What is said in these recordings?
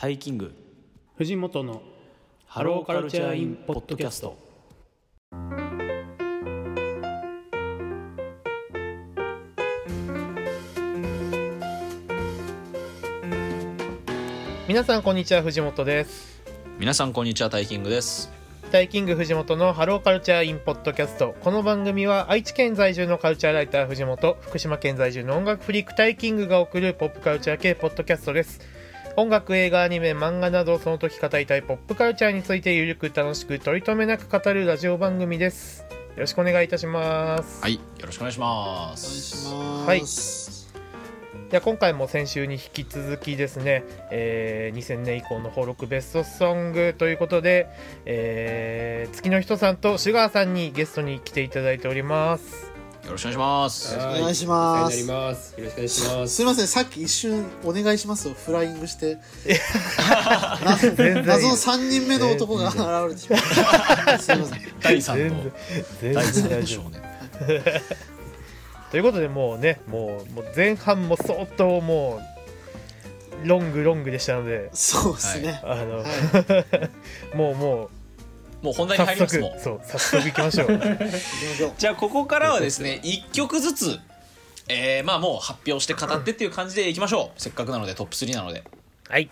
タイキング。藤本のハローカルチャーインポッドキャスト。皆さんこんにちは。藤本です。皆さんこんにちは。タイキングです。タイキング藤本のハローカルチャーインポッドキャスト。この番組は愛知県在住のカルチャーライター藤本福島県在住の音楽フリークタイキングが送るポップカルチャー系ポッドキャストです音楽映画アニメ漫画などその時語りたいポップカルチャーについてゆるく楽しく取り留めなく語るラジオ番組です。よろしくお願いいたします。はいよろしくお願いしまお願いすします。はい。いや今回も先週に引き続きですね、えー2000年以降の登録ベストソングということで、えー月の人さんとシュガーさんにゲストに来ていただいておりますよろしくお願いします。お願いします。お世話になります。よろしくお願いします。すいません、さっき一瞬お願いしますをフライングして、謎の三人目の男が現れてしまった。すいません。第三の。全然全第三然大丈の少年夫ということでもうねもうもう前半も相当もうロングロングでしたので。そうですね。あの、は もうももう本題に入りますもん。速そう早速行きましょう。い。行きましょう。じゃあここからはですね1曲ずつえー、まあもう発表して語ってっていう感じでいきましょう。せっかくなのでトップ3なので。はい。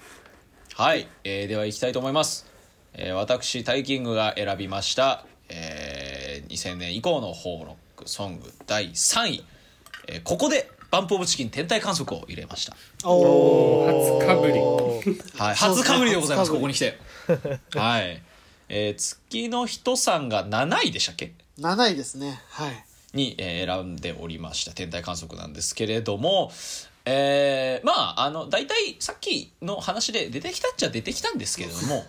はい、えーでは行きたいと思います、えー私タイキングが選びました、えー2000年以降のホーロックソング第3位、えーここでバンプ・オブ・チキン天体観測を入れました。お初かぶり。おーはい、初かぶりでございます。ここに来て。はい、えー月の人さんが7位でしたっけ？七位ですね。はい。に、えー選んでおりました天体観測なんですけれどもえーまああの大体さっきの話で出てきたっちゃ出てきたんですけれども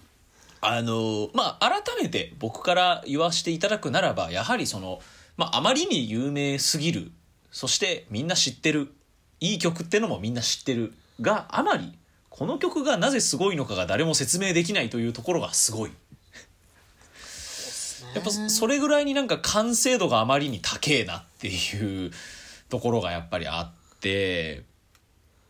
あのまあ改めて僕から言わせていただくならばやはりその、まあ、あまりに有名すぎるそしてみんな知ってるいい曲ってのもみんな知ってるがあまりこの曲がなぜすごいのかが誰も説明できないというところがすごい。やっぱそれぐらいになんか完成度があまりに高えなっていうところがやっぱりあって。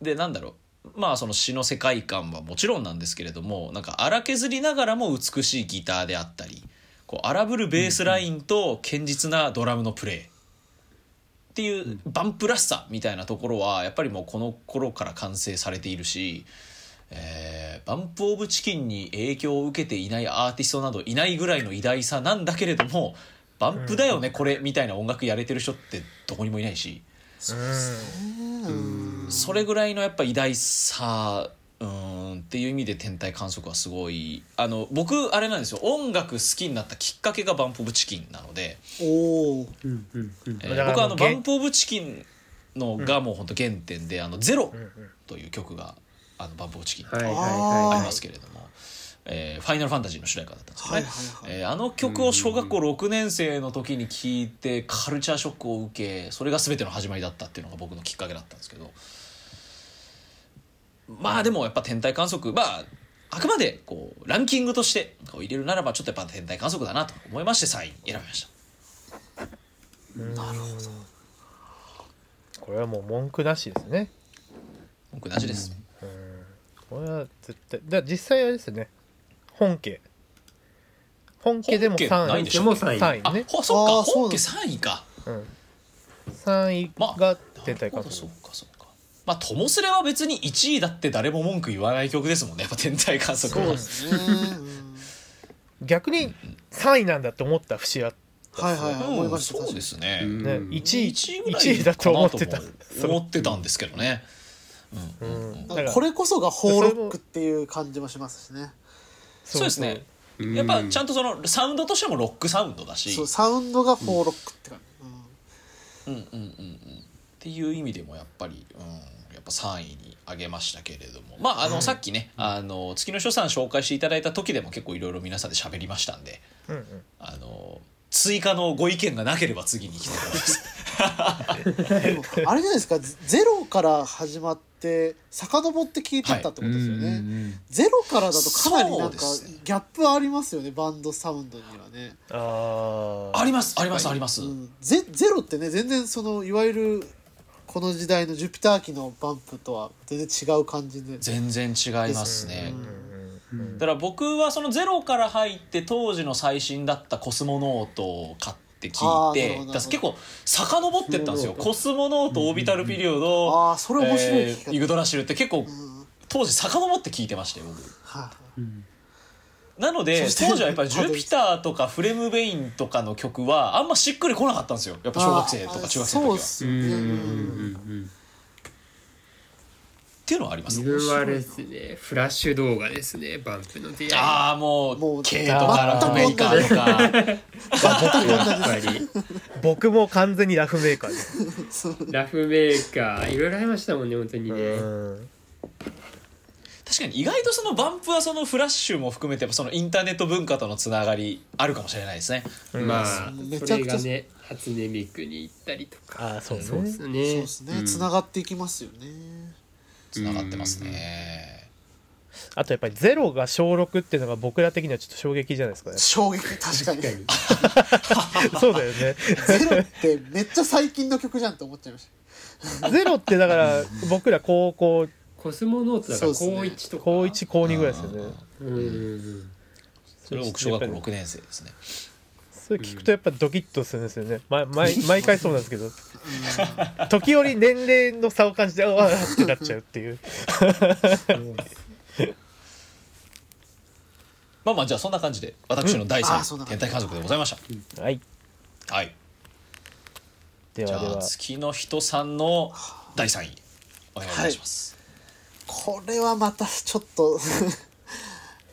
でなんだろう。まあその詩の世界観はもちろんなんですけれどもなんか荒削りながらも美しいギターであったりこう荒ぶるベースラインと堅実なドラムのプレーっていうバンプらしさみたいなところはやっぱりもうこの頃から完成されているし、えーバンプ・オブ・チキンに影響を受けていないアーティストなどいないぐらいの偉大さなんだけれどもバンプだよねこれみたいな音楽やれてる人ってどこにもいないしそれぐらいのやっぱ偉大さうーんっていう意味で天体観測はすごいあの僕あれなんですよ音楽好きになったきっかけがバンプ・オブ・チキンなので。おお。うんうんうん。えー僕はあのバもう原ンプ・オブ・チキンのがもう本当原点で「あのゼロという曲があのバンプ・オブ・チキンはいはいあはありますけれども、えーファイナルファンタジーの主題歌だったんですよね、はいはいはい。えーあの曲を小学校6年生の時に聴いてカルチャーショックを受けそれが全ての始まりだったっていうのが僕のきっかけだったんですけど。まあでもやっぱ天体観測まああくまでこうランキングとしてこう入れるならばちょっとやっぱ天体観測だなと思いまして3位選びました。なるほど。これはもう文句なしですね。僕なしです、これは絶対だ実際あれですよね。本家。本家でも本家ない3位でしょ。も3位3位あね、ほそっか本家3位か。うん、3位まあが天体観なるほどそ測うかそうか。まあともすれは別に1位だって誰も文句言わない曲ですもんね。やっぱ天体観測は。そう。ですね。うん。逆に3位なんだって思った節あはいはいはい。思いうんました。そうですね、うんね、1位1位ぐら1位だと思ってた。思ってたんですけどねこれこそがホーロックっていう感じもしますしね。そうですね。うん。やっぱちゃんとそのサウンドとしてもロックサウンドだし。そう、サウンドがホーロックって感じ。うん。うんうんうんうん。っていう意味でもやっぱり、うん、やっぱ3位に挙げましたけれども。まああの、さっきねあの月の書さん紹介していただいた時でも結構いろいろ皆さんで喋りましたんで。うんうん。あの追加のご意見がなければ次に行きたいと思い。ます。でもあれじゃないですか。ゼロから始まって遡って聞いてったってことですよね、ゼロからだとかなりなんかギャップありますよねバンドサウンドにはね、ああありますありますあります。うん、ゼゼロってね全然そのいわゆるこの時代のジュピター機のバンプとは全然違う感じで。全然違いますね。うんうんだから僕はそのゼロから入って当時の最新だったコスモノートを買って聞あーいて結構遡ってったんですよ。コスモノートオービタルピリオあドあそれ面白い聞き方、えーユグドラシルって結構うん当時遡って聞いてましたよ僕。はいなので当時はやっぱり「ジュピター」とか「フレムベイン」とかの曲はあんましっくりこなかったんですよ。やっぱ小学生とか中学生の時は。ていうのはあります自分はですねフラッシュ動画ですねバンプの出会い。ああももうう K とかラフメーカーとか。やっぱり僕も完全にラフメーカーです、ラフメーカー。いろいろありましたもんね本当にね。うん。確かに意外とそのバンプはそのフラッシュも含めてそのインターネット文化とのつながりあるかもしれないですね。まあそめちゃくちゃれがね初音ミクに行ったりとか。ああそうね。そうですそうね。ですね。つながっていきますよね、つながってますね。あとやっぱりゼロが小6っていうのが僕ら的にはちょっと衝撃じゃないですかね。衝撃確かに。そうだよね。ゼロってめっちゃ最近の曲じゃんって思っちゃいましゼロってだから僕ら高校コスモノートだから高一とか。高1高2ぐらいですよね。うん。それは僕小学校6年生ですね。それ聞くとやっぱドキッとするんですよね、ま、毎毎回そうなんですけど。時折年齢の差を感じてああってなっちゃうっていう。まあまあじゃあそんな感じで私の第うん。あーそん3な感じ。天体観測でございました。はい。はい。じゃあでは。では月の人さんの第3位お願いいたします。これはまたちょっと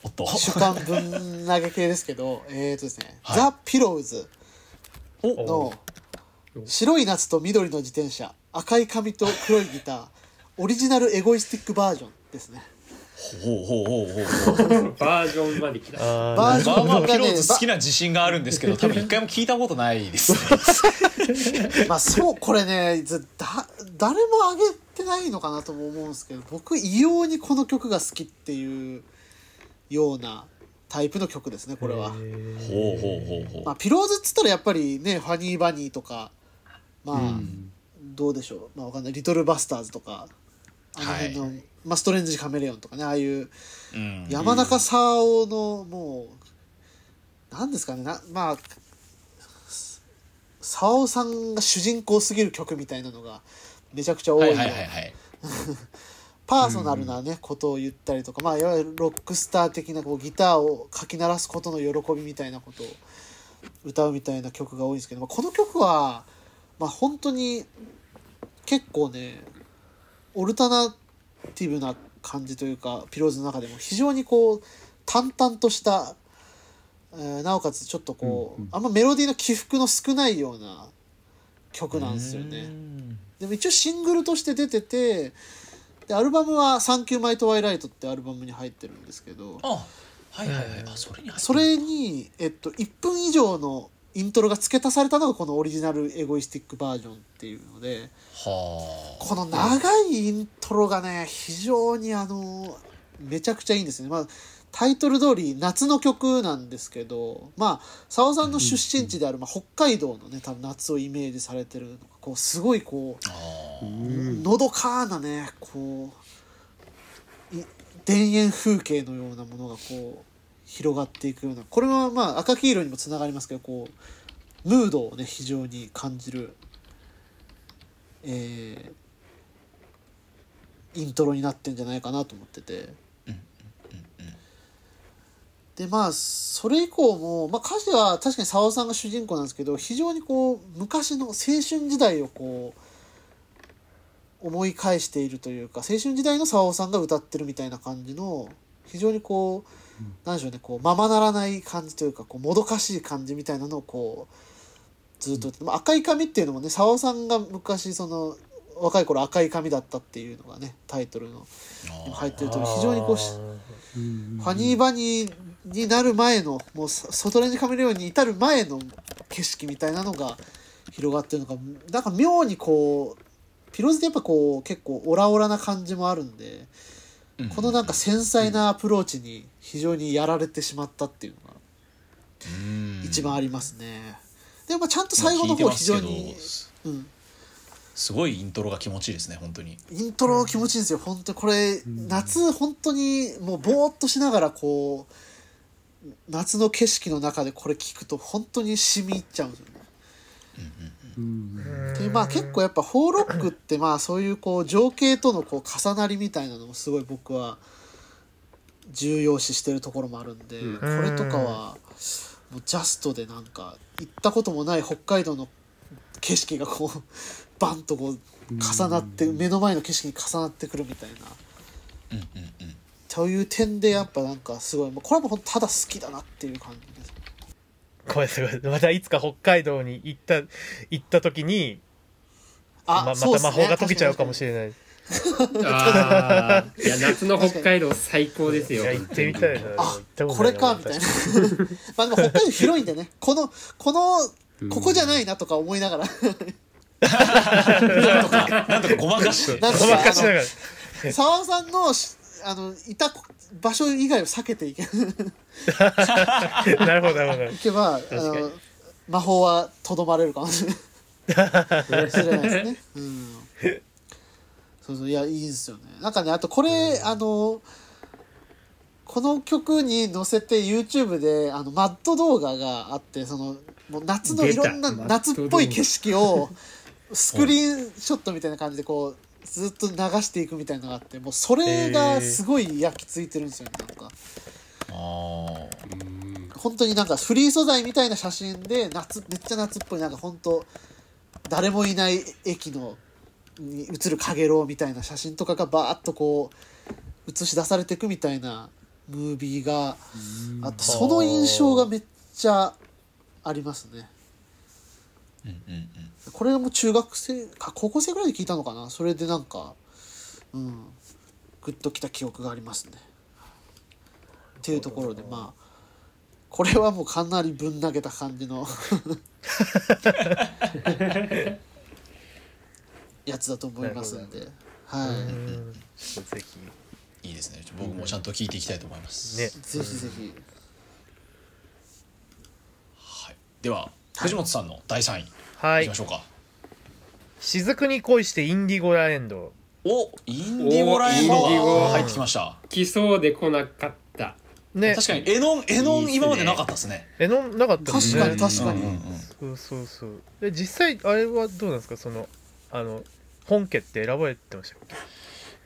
おっと。主観分投げ系ですけどえっとですね、はいザ・ピローズおの白い夏と緑の自転車赤い髪と黒いギターオリジナルエゴイスティックバージョンですねほうほうほうほうほう。バージョンまで来たバージョンまあまあピロがねーズ好きな自信があるんですけど 多分一回も聞いたことないですね。まあそうこれねずだ誰も上げてないのかなとも思うんですけど僕異様にこの曲が好きっていうようなタイプの曲ですねこれは。ほうほうほうほう。まあ、ピローズっつったらやっぱりねファニーバニーとかまあ、どうでしょう、まあ、わかんない。リトルバスターズとかあの辺の、まあ、ストレンジカメレオンとかねああいううん。山中沙央のもう何ですかねなまあ沙央さんが主人公すぎる曲みたいなのがめちゃくちゃ多い,、はいはいはいはい。パーソナルなね、ことを言ったりとか、まあ、いわゆるロックスター的なこうギターをかき鳴らすことの喜びみたいなことを歌うみたいな曲が多いんですけど、まあ、この曲は、まあ、本当に結構ねオルタナティブな感じというかピローズの中でも非常にこう淡々とした、えーなおかつちょっとこう、あんまメロディーの起伏の少ないような曲なんですよね。でも一応シングルとして出ててでアルバムは「サンキューマイトワイライト」ってアルバムに入ってるんですけどあはいはいはい。あそれにそれに、えっと、1分以上のイントロが付け足されたのがこのオリジナルエゴイスティックバージョンっていうのではこの長いイントロがね非常にあのめちゃくちゃいいんですね。まあタイトル通り夏の曲なんですけどまあ澤さんの出身地である、まあ、北海道のね多分夏をイメージされてるのがこうすごいこうのどかなねこうい田園風景のようなものがこう広がっていくようなこれはまあ赤黄色にもつながりますけどこうムードをね非常に感じる、えーイントロになってんじゃないかなと思ってて。でまあそれ以降も、まあ、歌詞は確かに沢尾さんが主人公なんですけど非常にこう昔の青春時代をこう思い返しているというか青春時代の沢尾さんが歌ってるみたいな感じの非常にこう、なんでしょうねこうままならない感じというかこうもどかしい感じみたいなのをこうずっと、まあ、赤い髪っていうのもね沢尾さんが昔その若い頃赤い髪だったっていうのがねタイトルの入ってると非常にこうしファニーバニーになる前のもうそ外レンジカメレオンに至る前の景色みたいなのが広がってるのがなんか妙にこうピローズってやっぱこう結構オラオラな感じもあるんで、うん。このなんか繊細なアプローチに非常にやられてしまったっていうのがうん。一番ありますね。でもまあちゃんと最後の方非常に、うん、すごいイントロが気持ちいいですね本当に。イントロ気持ちいいんですよ。本当にこれ夏本当にもうぼーっとしながらこう夏の景色の中でこれ聞くと本当に染み入っちゃうんですよね。うんでまあ結構やっぱフォーロックってまあそういうこう情景とのこう重なりみたいなのもすごい僕は重要視してるところもあるんで、うんこれとかはもうジャストでなんか行ったこともない北海道の景色がこう バンとこう重なって目の前の景色に重なってくるみたいな。うんうんうんという点でやっぱなんかすごいもうこれはもうただ好きだなっていう感じです。これすごいまたいつか北海道に行った行った時にままた魔法が解けちゃうかもしれない。ああいや夏の北海道最高ですよ。行ってみたいな。あこれかみたいな。まあでも北海道広いんでね。このこのうん。ここじゃないなとか思いながら。なんとかなんとかごまかして。ごまかしながら。沢尾さんのしあのいた場所以外を避けていけいなるほどなるほど。けば魔法はとどまれるかもしれない。ですね。うん、そうそういやいいですよね。なんかねあとこれ、あのこの曲に載せて YouTube であのマッド動画があってそのもう夏のいろんな夏っぽい景色をスクリーンショットみたいな感じでこうずっと流していくみたいなのがあってもうそれがすごい焼き付いてるんですよねなんか。あ本当になんかフリー素材みたいな写真で夏めっちゃ夏っぽいなんか本当誰もいない駅のに映る陽炎みたいな写真とかがバーッとこう映し出されていくみたいなムービーがあってその印象がめっちゃありますね。うんうんうんこれがもう中学生か高校生ぐらいで聞いたのかな？それでなんかうんグッときた記憶がありますね。っていうところでまあこれはもうかなりぶん投げた感じの やつだと思いますんで、はうん。ぜひ。いいですね。ちょ僕もちゃんと聞いていきたいと思います、ね。い、ぜひぜひ。はい、では藤本さんの第3位、、はい。いきましょうか。雫に恋してインディゴラエンド。おインディゴラエンド。おインディゴ。が入ってきました。来そうで来なかった。ね。確かにエノンエノン今までなかったですね。えのなかったです確ねかに確かに、うんうんうん。そうそうそう。で実際あれはどうなんですか？そのあの本家って選ばれてましたっ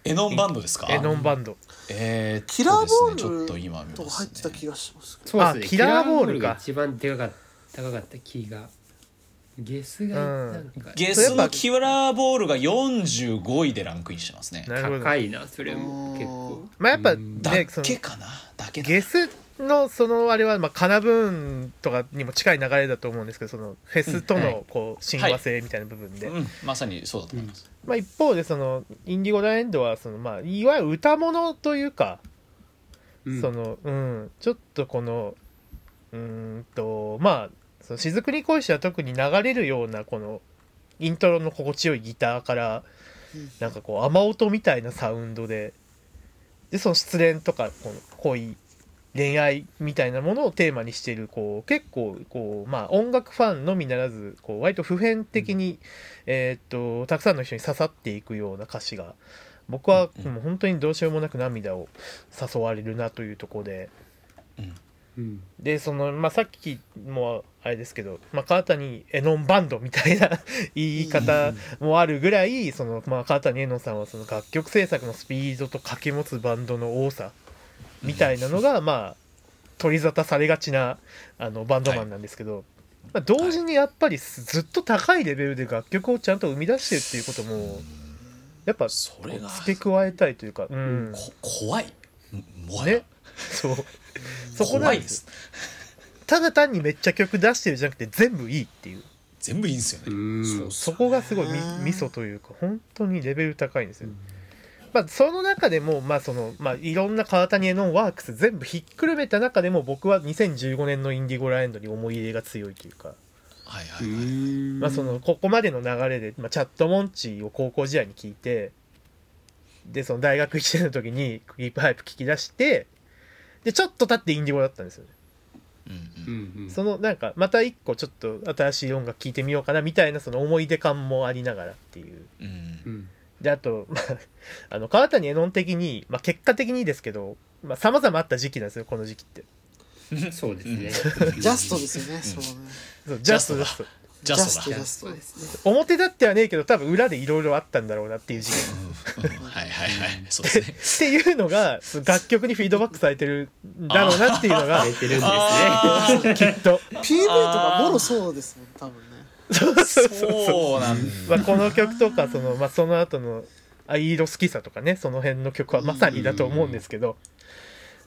エノンバンドですか？けエノンバンド。えーキラーボールですねちょっと今見ます、ね、とか入ってた気がします。そうですね。あキラーボールか。が一番でかかった高かったキーがゲスがうん。ゲスのキラーボールが45位でランクインしてますね。なるほど。高いなそれも結構。まあやっぱねそのけかな？だけだゲスのそのあれはまあカナブーンとかにも近い流れだと思うんですけどそのフェスとのこう親和性みたいな部分で、うん、まさにそうだと思います、まあ、一方でそのインディゴラエンドはそのまあいわゆる歌物というか、うん。そのうん。ちょっとこのうーんとまあその雫に恋しては特に流れるようなこのイントロの心地よいギターからうんなんかこう雨音みたいなサウンドででその失恋とかこの恋恋愛みたいなものをテーマにしているこう結構こう、まあ、音楽ファンのみならずこう割と普遍的に、えーっとたくさんの人に刺さっていくような歌詞が僕はうんもう本当にどうしようもなく涙を誘われるなというところでうん。でその、まあ、さっきもあれですけど、まあ、川谷絵音バンドみたいな 言い方もあるぐらいその、まあ、川谷絵音さんはその楽曲制作のスピードと掛け持つバンドの多さみたいなのが、まあ取り沙汰されがちなあのバンドマンなんですけど、まあ、同時にやっぱりすずっと高いレベルで楽曲をちゃんと生み出してるっていうこともやっぱそれが付け加えたいというか、うん、こ怖い。もはや、ね。そうそこなんで怖いです。すただ単にめっちゃ曲出してるじゃなくて全部いいっていう。全部いいんですよね、うん。そうそこがすごいみうんミソというか本当にレベル高いんですよ、まあ、その中でも、まあそのまあ、いろんな川谷絵のワークス全部ひっくるめた中でも僕は2015年のインディゴラエンドに思い入れが強いというか、はいはいはい、まあ、そのここまでの流れで、まあ、チャットモンチーを高校時代に聞いてでその大学1年の時にクリープハイプ聞き出してでちょっと経ってインディゴだったんですよね。うんうん。そのなんかまた一個ちょっと新しい音楽聴いてみようかなみたいなその思い出感もありながらっていう。うんうん。であと、まあ、あの川谷絵音的に、まあ、結果的にですけどさまざ、まあった時期なんですよこの時期って。そうですね。ジャストですよね、そうね。そうジャストジャストジャストだ。ジャストそうですね。表立ってはねえけど多分裏でいろいろあったんだろうなっていう時期。うん。うんはいはい。はいそうですね。っていうのが楽曲にフィードバックされてるんだろうなっていうのがされてるんですねきっと PV とかもろそうですもん多分ね。そうなんまあ、この曲とかその,、まあ、その後の「藍色好きさ」とかねその辺の曲はまさにだと思うんですけど。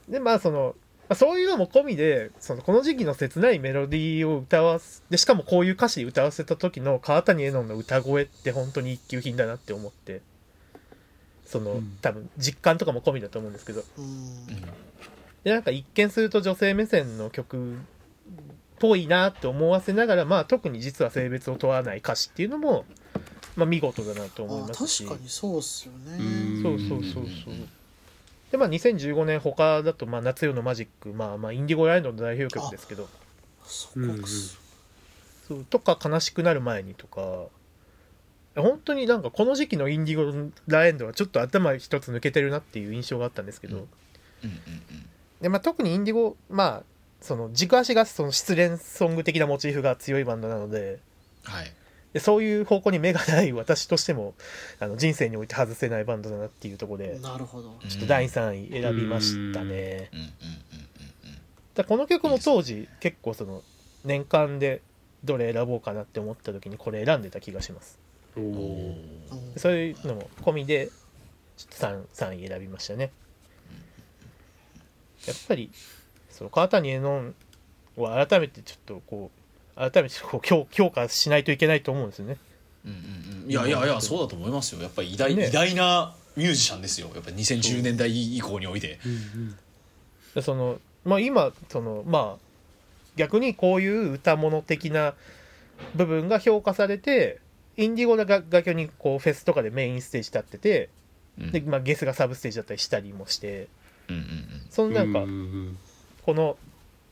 でまあその、まあ、そういうのも込みでそのこの時期の切ないメロディーを歌わすでしかもこういう歌詞で歌わせた時の川谷絵音の歌声って本当に一級品だなって思ってその、うん。多分実感とかも込みだと思うんですけど。うん。でなんか一見すると女性目線の曲っぽいなって思わせながら、まあ、特に実は性別を問わない歌詞っていうのも、まあ、見事だなと思いあますし。確かにそうっすよね。うん。そうそうそうそうでまあ2015年他だと、まあ、夏夜のマジック、まあ、まあインディゴラインドの代表曲ですけど。そこうんそうとか悲しくなる前にとか。本当になんかこの時期のインディゴラエンドはちょっと頭一つ抜けてるなっていう印象があったんですけど、うん。うんうんでまあ、特にインディゴまあその軸足がその失恋ソング的なモチーフが強いバンドなので。はいでそういう方向に目がない私としてもあの人生において外せないバンドだなっていうところでなるほど。ちょっと第3位選びましたね。だこの曲も当時結構その年間でどれ選ぼうかなって思った時にこれ選ん。でた気がしますそういうのも込みでちょっと 3, 3位選びましたねやっぱりその川谷絵音を改めてちょっとこう改めてこう評評価しないといけないと思うんですよね。うんうんうん。いやいやいやそうだと思いますよ。やっぱり偉大,、ね。偉大なミュージシャンですよ。やっぱ2010年代以降において。うんでそのまあ今そのまあ逆にこういう歌物的な部分が評価されてインディゴが楽曲にこうフェスとかでメインステージ立っててうん。で、まあ、ゲスがサブステージだったりしたりもして。うんうんそのなんかうんうん。この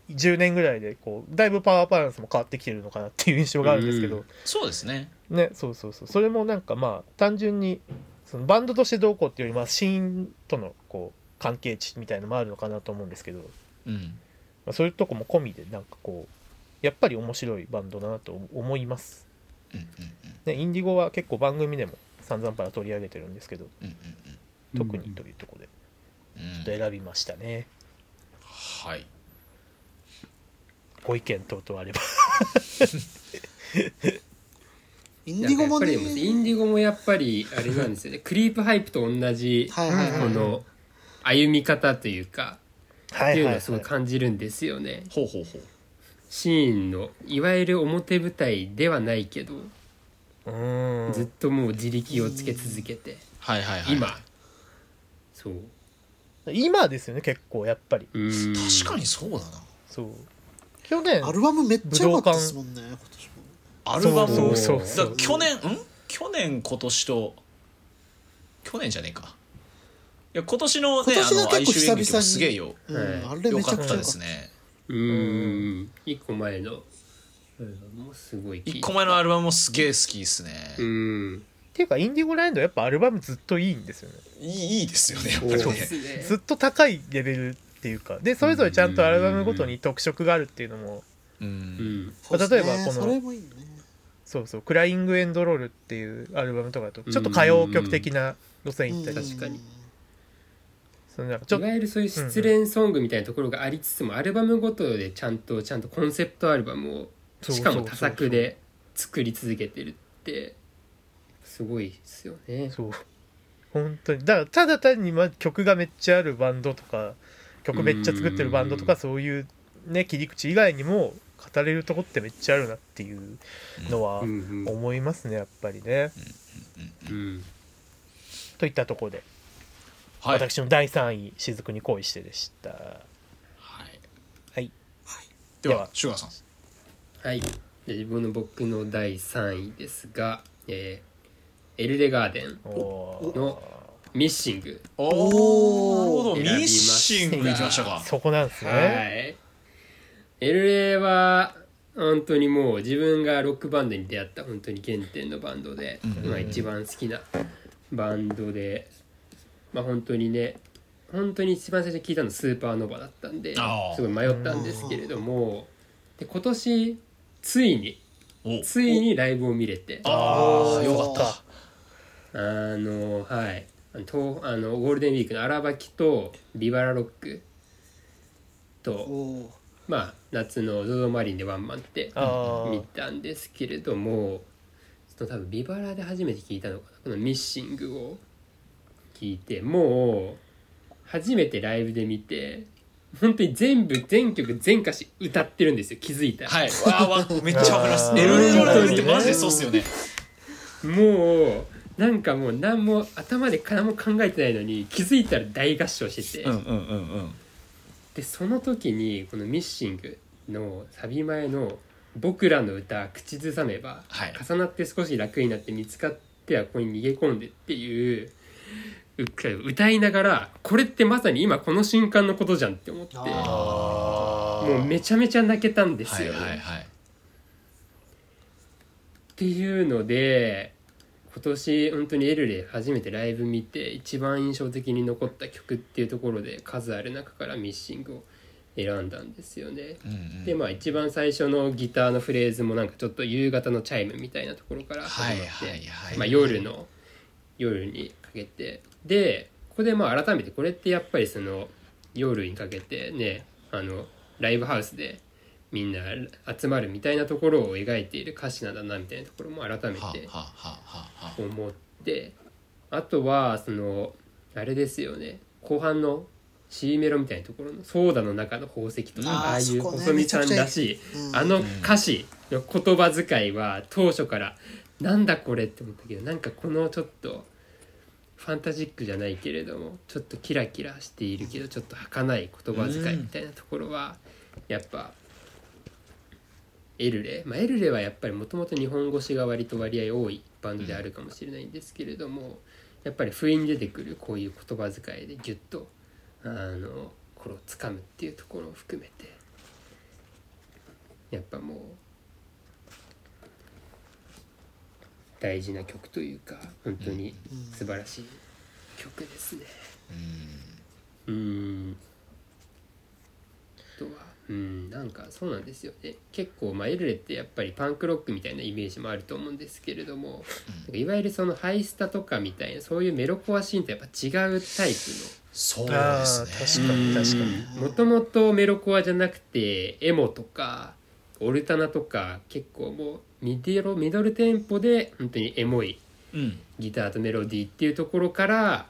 10年ぐらいでこうだいぶパワーバランスも変わってきてるのかなっていう印象があるんですけど、うん。そうですね。ねそうそうそう。それもなんかまあ単純にそのバンドとしてどうこうっていうよりまあシーンとのこう関係値みたいのもあるのかなと思うんですけど、うん。まあ、そういうとこも込みでなんかこうやっぱり面白いバンドだなと思います、うんうんね、インディゴは結構番組でも散々パラ取り上げてるんですけど。うんうん。特にというところで。うんうん。ちょっと選びましたね。はいご意見等々あれば。インディゴもね。なんかやっぱりインディゴもやっぱりあれなんですよね。クリープハイプと同じこの歩み方というかっていうのはすごい感じるんですよね。ほうほうほうシーンのいわゆる表舞台ではないけどうーん。ずっともう自力をつけ続けてはいはいはい。今。そう。今ですよね結構やっぱり。うん。確かにそうだな。そう去年。アルバムめっちゃ良かったですもんね今年も。アルバム？そうそうそう。だ去年ん？去年今年と去年じゃねえか。いや今年のね今年の哀結構久々に。すげえよ。うんはいあれよかっためちゃくちゃ良かった。ですね。うん。一個前の。すごい一個前のアルバムもすげえ好きですね。うん。っていうかインディゴラインドやっぱアルバムずっといいんですよね。いいいいですよねやっぱりね。ずっと高いレベルっていうかでそれぞれちゃんとアルバムごとに特色があるっていうのもううん。んそうですね。例えばこのそいいね。そうそう「クライング・エンド・ロール」っていうアルバムとかだとちょっと歌謡曲的な路線行ったり。確かに。そのなんかちょっといわゆるそういう失恋ソングみたいなところがありつつも、アルバムごとでちゃんとちゃんとコンセプトアルバムをしかも多作で作り続けてるってすごいですよね。そう。本当に。だからただ単にま曲がめっちゃあるバンドとか曲めっちゃ作ってるバンドとかそういうね切り口以外にも語れるとこってめっちゃあるなっていうのは思いますねやっぱりね。うんといったところで、はい。私の第3位「雫に恋して」でした。はい。はい、ではシュガーさん。はい。で自分の僕の第3位ですが、えーエルレガーデンのミッシング。おおおなるほどミッシングいきましたか。そこなんですね。はい。LA は本当にもう自分がロックバンドに出会った本当に原点のバンドで、まあ、一番好きなバンドでまあ本当にね本当に一番最初に聞いたのスーパーノヴァだったんですごい迷ったんですけれどもで今年ついにお。ついにライブを見れて。あああよかった。のはい東あのゴールデンウィークの荒ばきとビバラロックとまあ夏の ZOZO マリンでワンマンってあ見たんですけれどもちょっと多分ビバラで初めて聞いたのかな？この「ミッシング」を聞いてもう初めてライブで見て本当に全部全曲全歌詞歌ってるんですよ気づいたら、はい。わあわめっちゃわかります。あー LA のライブってマジでそうっすよね。もうなんかもう何も頭で何も考えてないのに気づいたら大合唱してて、うんうんうんうん。でその時にこの「ミッシング」のサビ前の「僕らの歌口ずさめば、はい。重なって少し楽になって見つかってはここに逃げ込んで」っていうう歌いながらこれってまさに今この瞬間のことじゃんって思ってもうめちゃめちゃ泣けたんですはい。はいはい。っていうので今年本当にエルレ初めてライブ見て一番印象的に残った曲っていうところで数ある中から「ミッシング」を選んだんですよね。うんうん。でまあ一番最初のギターのフレーズもなんかちょっと夕方のチャイムみたいなところから始まって、夜の夜にかけて。でここでまあ改めてこれってやっぱりその夜にかけてねあのライブハウスでみんな集まるみたいなところを描いている歌詞なんだなみたいなところも改めて思ってあとはそのあれですよね。後半の C メロみたいなところの「ソーダの中の宝石」とか、あーああいう細見さんらしい、うんあの歌詞の言葉遣いは当初からなんだこれって思ったけどなんかこのちょっとファンタジックじゃないけれどもちょっとキラキラしているけどちょっと儚い言葉遣いみたいなところはやっぱエルレ、まあ、エルレはやっぱりもともと日本語詞が割と割合多いバンドであるかもしれないんですけれども、やっぱり不意に出てくるこういう言葉遣いでギュッとあの心をつかむっていうところを含めてやっぱもう大事な曲というか本当に素晴らしい曲ですね。うん。あとはうんなんかそうなんですよね。結構まあエルレってやっぱりパンクロックみたいなイメージもあると思うんですけれども、なんかいわゆるそのハイスタとかみたいなそういうメロコアシーンとやっぱ違うタイプの。そうあですね。ー確かに確かに。もともとメロコアじゃなくてエモとかオルタナとか結構もうミデロミドルテンポで本当にエモいうん。ギターとメロディーっていうところから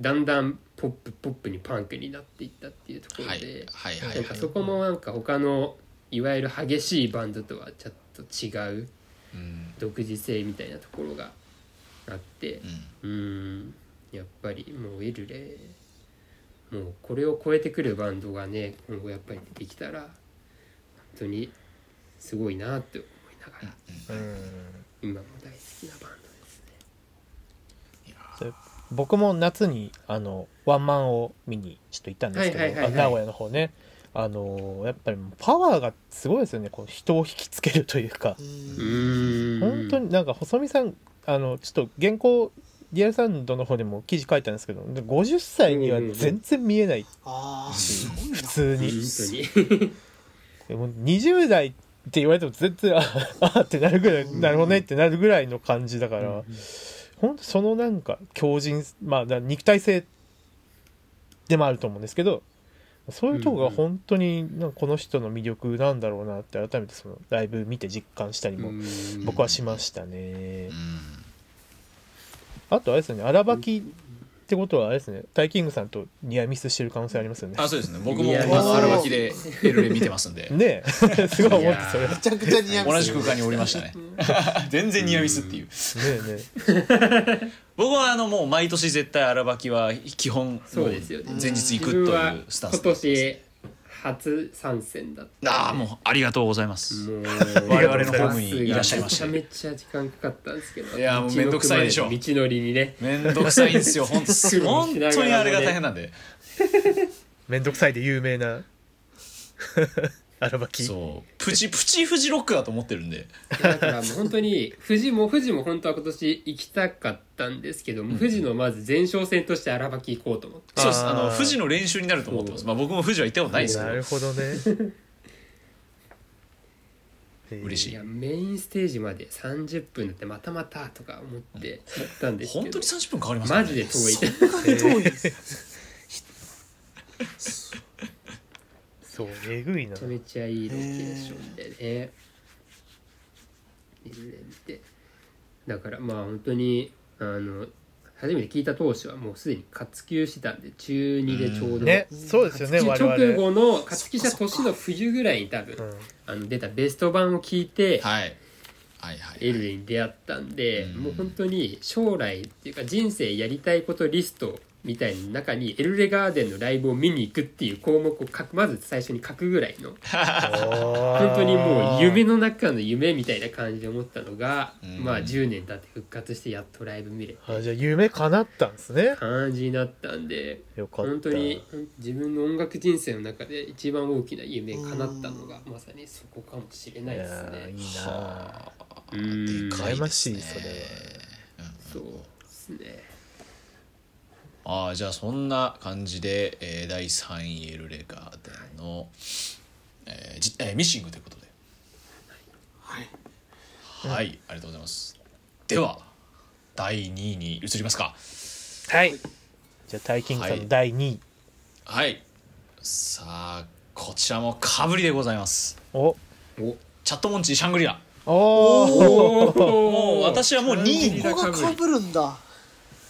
だんだんポップポップにパンクになっていったっていうところで、なんかそこもなんか他のいわゆる激しいバンドとはちょっと違ううん。独自性みたいなところがあってうん。うん。やっぱりもうエルレもうこれを超えてくるバンドがね今後やっぱり出てきたら本当にすごいなって思いながらうん。今も大好きなバンド僕も夏にあのワンマンを見にちょっと行ったんですけど、はいはいはいはい。あ名古屋の方ね。あのやっぱりパワーがすごいですよね。こう人を引きつけるというか。ううん。ん本当になんか細見さんあのちょっと原稿リアルサウンドの方でも記事書いたんですけどで50歳には全然見えない。ああすごいな。普通に。でも20代って言われても全然ああってなるぐらいなるほどねってなるぐらいの感じだから、本当そのなんか強靭まあだ肉体性でもあると思うんですけどそういうとこが本当になんかこの人の魅力なんだろうなって改めてそのライブ見て実感したりもうん。僕はしましたね。う。ん。あとあれですよね荒ばきってことはあれですねタイキングさんとニアミスしてる可能性ありますよね。あそうですね。僕もあいやの荒脇でエルレ見てますんで。ねえ。すごい思ってそれ。ねめちゃくちゃ似合う同じ空間におりましたね。全然ニアミスっていう。えねえ。僕はあのもう毎年絶対荒脇は基本そうですよね。前日行くというスタン今スで年初参戦だった。ああもうありがとうございます。もう我々のホームにいらっしゃいました。めちゃめちゃ時間かかったんですけど。いやもうめんどくさいでしょ。道のりにね。めんどくさいんですよ。本当 本当にあれが大変なんで。めんどくさいで有名な荒ばきそう。プチプチフジロックだと思ってるんで。だからもう本当に富士も富士も本当は今年行きたかったんですけども、富士のまず前哨戦として荒ばき行こうと思って。そうです。あの富士の練習になると思ってます。まあ僕も富士は行ったことないです。けどなるほどね。嬉しい。やメインステージまで30分だってまたまたとか思って行ったんですけど。本当に30分かかりますマジで遠い。そんなに遠い そうえぐいな。めちゃめちゃいいロケーションでね。でだからまあ本当にあの初めて聞いた当初はもうすでに活休してたんで中2でちょうど、ねそうですよね直々。後の活休した年の冬ぐらいに多分、うん。あの出たベスト版を聞いて、はい。はいはいエルレに出会ったんで、うん。もう本当に将来っていうか人生やりたいことリストみたいな中にエルレガーデンのライブを見に行くっていう項目を書くまず最初に書くぐらいの本 本当にもう夢の中の夢みたいな感じで思ったのが、うん。まあ10年経って復活してやっとライブ見れてあじゃあ夢叶ったんですね。感じになったんでよかった。本当に自分の音楽人生の中で一番大きな夢叶ったのがまさにそこかもしれないいですね。いなはあ。うんでかい羨まですねしいそれそうですね。ああじゃあそんな感じで、えー第3位エルレガーデンの、えーじえーミッシングということで。はい。はい、ありがとうございます。では第2位に移りますか。はい。じゃあ大金さんの第2位。はい。さあこちらもかぶりでございます。お。お。チャットモンチーシャングリラ。おおもう私はもう2位に。ここが被るんだ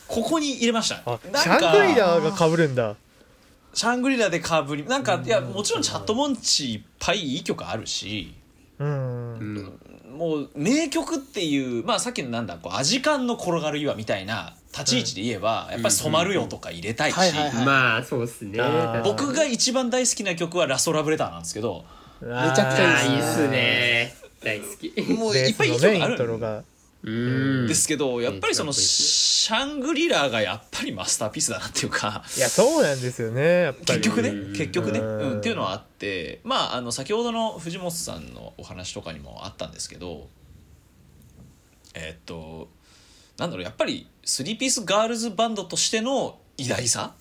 ここに入れました。あなんかシャングリラが被るんだ。シャングリラでかぶりなんかいやもちろんチャットモンチーいっぱいいい曲あるしうん。うんもう名曲っていうまあさっきのなんだこうアジカンの転がる岩みたいな立ち位置で言えば、やっぱり染まるよとか入れたいし、まあそうですね。僕が一番大好きな曲はラストラブレターなんですけどめめちゃくちゃいいっすね。大好き。もういっぱいいいスのねイン曲あるですけどやっぱりそのうん。シャングリラがやっぱりマスターピースだなっていうかいやそうなんですよね結局ねうん。結局ね、うん。うん、っていうのはあってまああの先ほどの藤本さんのお話とかにもあったんですけどえーっとなんだろうやっぱりスリーピースガールズバンドとしての偉大さ？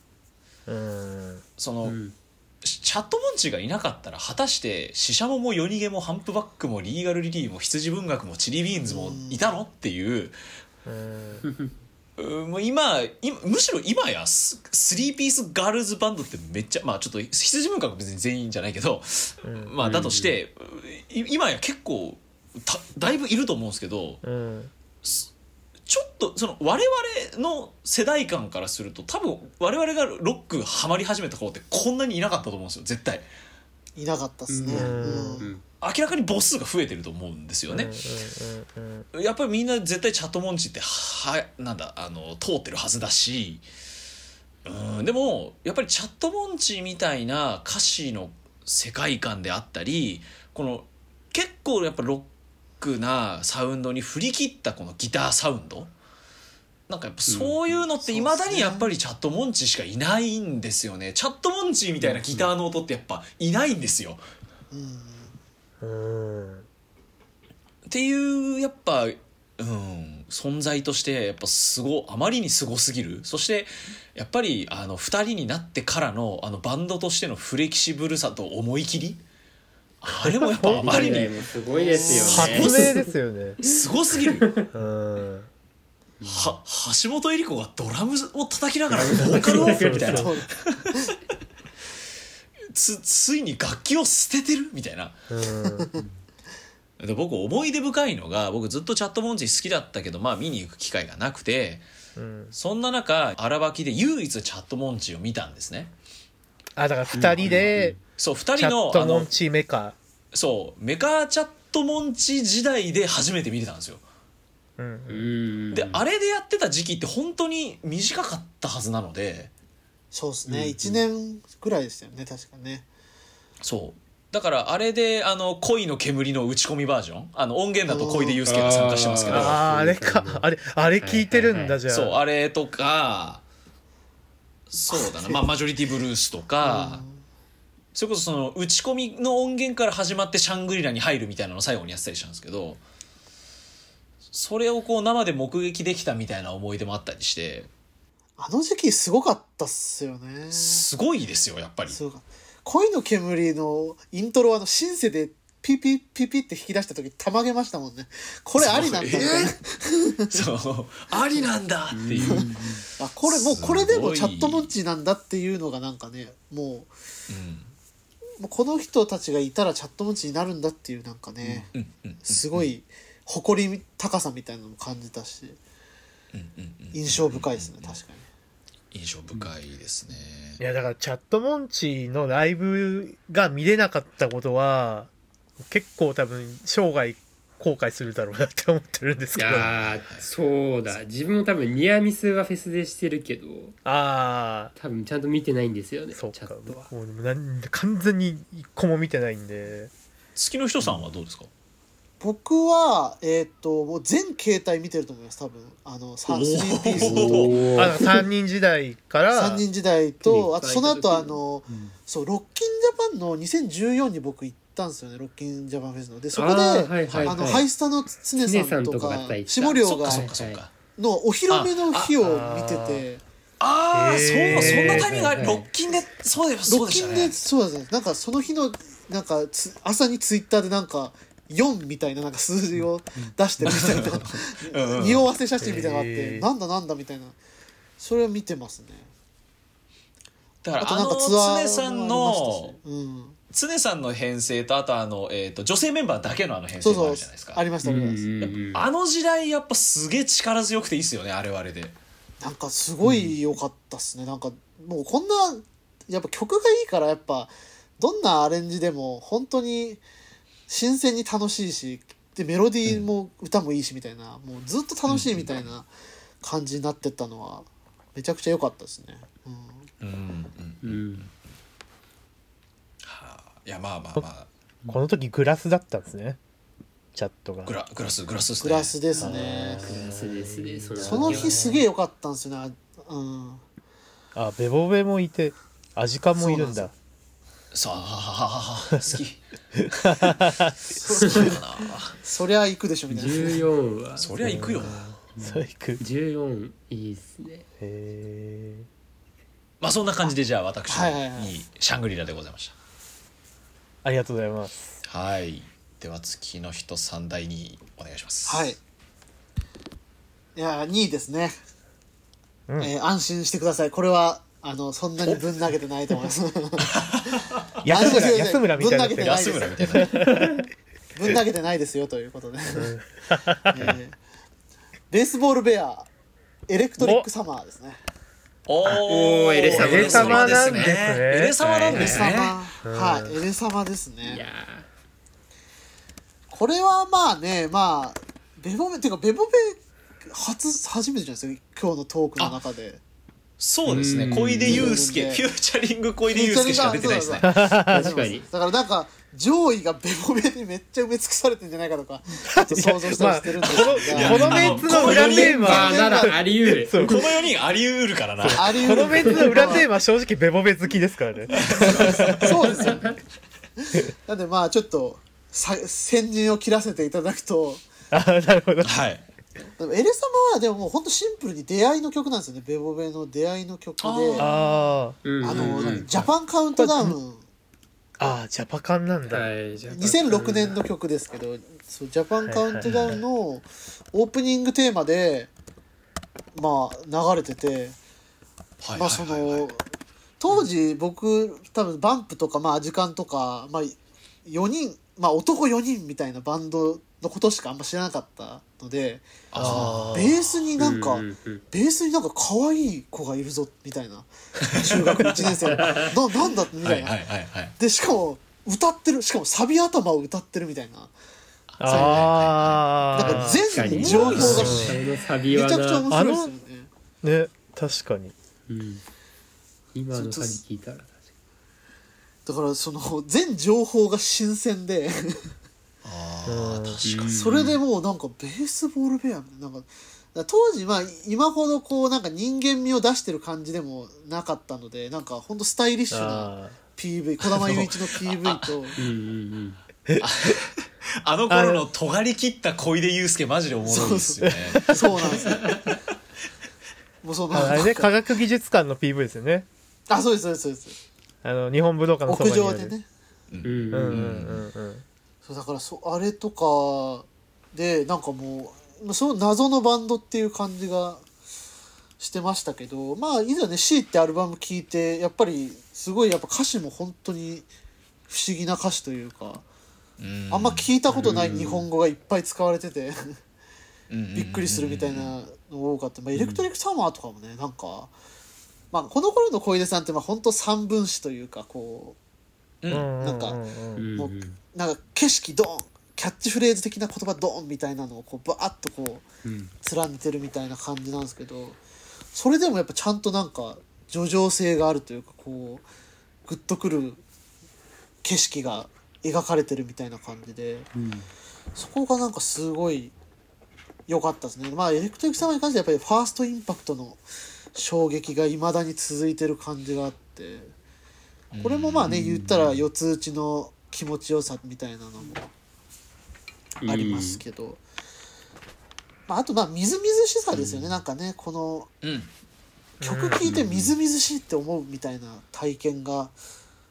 うん。その、うんチャットモンチーがいなかったら果たしてシシャモも夜逃げもハンプバックもリーガルリリーも羊文学もチリビーンズもいたのっていうう今今むしろ今やススリーピースガールズバンドってめっちゃまあちょっと羊文学は別に全員じゃないけど、うん。まあだとして、い今や結構ただいぶいると思うんですけどうんちょっとその我々の世代間からすると多分我々がロックハマり始めた頃ってこんなにいなかったと思うんですよ絶対。いなかったっすね、うん。明らかに母数が増えてると思うん。ですよね、うん。うん。うん。やっぱりみん。な絶対チャットモンチってはなん。だあの通ってるはずだしうん。でもやっぱりチャットモンチみたいな歌詞の世界観であったりこの結構やっぱロックなサウンドに振り切ったこのギターサウンド。なんかやっぱそういうのっていまだにやっぱりチャットモンチしかいないんですよね。チャットモンチみたいなギターの音ってやっぱいないんですよ。うんっていうやっぱ、うん、存在としてやっぱすごあまりにすごすぎる。そしてやっぱりあの2人になってからのあのバンドとしてのフレキシブルさと思い切りあれもやっぱあまりにもう。すごいですよね。発明ですよね。すごすぎる。うん。は橋本恵里子がドラムを叩きながらボーカルをみたいな。そう つついに楽器を捨ててる？みたいな。うん。で僕思い出深いのが僕ずっとチャットモンチ好きだったけどまあ見に行く機会がなくてうん。そんな中荒ばきで唯一チャットモンチを見たんですね。あだから二人でそう2チャ人のあのットモンチメカそうメカチャットモンチ時代で初めて見てたんですよ。うん。うん。であれでやってた時期って本当に短かったはずなので。そうですね、1年ぐらいでしたよね確かね。そう。だからあれであの恋の煙の打ち込みバージョン。あの音源だと小出祐介が参加してますけど。あーあれか。あれあれ聞いてるんだじゃあ。そうあれとかそうだな。まあマジョリティブルースとかそれこそその打ち込みの音源から始まってシャングリラに入るみたいなのを最後にやってたりしたんですけどそれをこう生で目撃できたみたいな思い出もあったりしてあの時期すごかったっすよね。すごいですよやっぱり。恋の煙のイントロはあのシンセでピピピピって引き出した時たまげましたもんね。これありなんだみたいな。そう ありなんだっていう、うんあこれもうこれでもチャットモンチーなんだっていうのがなんかねもうもうこの人たちがいたらチャットモンチーになるんだっていうなんかね、すごい誇り高さみたいなのも感じたし印象深いですね確かに。印象深いですね。いや、だから、チャットモンチーのライブが見れなかったことは、結構多分、生涯後悔するだろうなって思ってるんですいけど。あそうだ。自分も多分ニアミスはフェスでしてるけど。あ多分ちゃんと見てないんですよねー、そうか。もうでもなん完全に一個も見てないんで。月の人さんはどうですか、僕はえーっともう全形態見てると思います多分。あの3おーピースのおあの、3人時代から、3人時代とあとその後あうのん。そうロッキンジャパンの2014に僕行ったんですよねロッキンジャパンフェスの。でそこであーはいはい。あのはいハイスタの常さんとか下涼が。のお披露目の日を見てて。ああ、そう、そんなタイミングある。ロッキンで、そうでそロッキンで。そうです。ねなんかその日のなんかつ朝にツイッターでなんか4みたいななんか数字を出してるみたいな。うんうん匂わせ写真みたいなのがあってなんだなんだみたいな。それを見てますね。だから、あとなんかツアー常さんもありまのしたし、うん常さんの編成と、あとあの、えっ、と、女性メンバーだけのあの編成もあそうそうるじゃないですか。ありましたありましたうんあの時代やっぱすげえ力強くていいっすよね、あれはあれで。なんかすごい良かったっすね、なんかもうこんなやっぱ曲がいいからやっぱどんなアレンジでも本当に新鮮に楽しいしでメロディーも歌もいいしみたいな、もうずっと楽しいみたいな感じになってったのはめちゃくちゃ良かったですね、うん、うん。うん。いや、まあまあまあ、この時グラスだったんですね。チャットが。グラ、グラス、グラスですね。グラスですね。グラスですね。そのその日すげえ良かったんですよね。うん。あ、ベボベもいて、アジカンもいるんそうだ。さあ、好き。好きだな。そりゃ行くでしょみたいな。14は。そりゃ行くよ。そういく。14いいっすね。へまあそんな感じでじゃあ私はいはいはい。にシャングリラでございましありがとうございます。た。はい。では月の人三第にお願いします。はい。いや2位ですね、うんえー安心してくださいこれはあのそんなにぶん投げてないと思います 安村、あ違う違う安村みたいになぶん投げて。ない安村みたいな。ぶん投げてないですよということで、えーベースボールベアエレクトリックサマーですねおおーエレ様エレ様なんですねエレ様なんエレですね。はいエレ様ですね。これはまあねまあベボベっていうかベボベ初初めてじゃないですか？今日のトークの中で。そうですね。うん。小出祐介、うん。フューチャリング小出祐介しか出てないですね。確かに。だからなんか上位がベボベにめっちゃ埋め尽くされてんじゃないかとか ちょっと想像したりしてるんですけど、まあこのメンツの裏テーマまあならあり得る。この4人あり得るからな。ありこのメンツの裏テーママ正直ベボベ好きですからね。そうですよね。なんでまあちょっとさ先陣を切らせていただくと。あなるほど。はい。でもエレ様はでももうほんとシンプルに出会いの曲なんですよね。ベボベの出会いの曲で。あうんあうんうん。のジャパンカウントダウンあ、ああ、ジャパカンなんだ。はいじゃあ2006年の曲ですけどそうジャパンカウントダウンのオープニングテーマでまあ流れててはいまあそはいはい。はいの当時僕多分バンプとかまあアジカンとかまあ4人まあ男4人みたいなバンドのことしかあんま知らなかったのであベースになんかううんうん。ベースになんか可愛い子がいるぞみたいな。中学1年生の。ななんだみたいな、はいはいはい。でしかも歌ってるしかもサビ頭を歌ってるみたいな。ああ。なんか全確かに情報がめちゃくちゃな、面白いですよね。ね、確かに。うん、今のサビ聞いたら確かだからその全情報が新鮮であ確かに。それでもうなんかベースボールベアみたいななんか当時まあ今ほどこうなんか人間味を出してる感じでもなかったのでなんかほんとスタイリッシュなあ PV 児玉雄一の PV と。あの頃の尖り切った小出祐介マジでおもろいですよね。そうなんですよ。もうそのああれね科学技術館の PV ですよね。あそうですそうですそうです。あの日本武道館の屋上でね。うんうんうんうんそうだからそあれとかでなんかもうその謎のバンドっていう感じがしてましたけどまあいざね「C」ってアルバム聴いてやっぱりすごいやっぱ歌詞も本当に不思議な歌詞というかうん。あんま聞いたことない日本語がいっぱい使われててうんびっくりするみたいなの多かった、まあ、エレクトリックサマーとかもねなんか、まあ、この頃の小出さんってまあ本当三分詞というかこううん。んなんかもうなんか景色ドンキャッチフレーズ的な言葉ドンみたいなのをこうバーッとこううん。連ねてるみたいな感じなんですけどそれでもやっぱちゃんとなんか叙情性があるというかこうグッとくる景色が描かれてるみたいな感じでうんそこがなんかすごい良かったですね。まあエレクトリックサマーに関してはやっぱりファーストインパクトの衝撃が未だに続いてる感じがあってこれもまあね言ったら四つ打ちの気持ちよさみたいなのもありますけど、まあ、あとまあみずみずしさですよね、なんかねこのうん。曲聴いてみずみずしいって思うみたいな体験が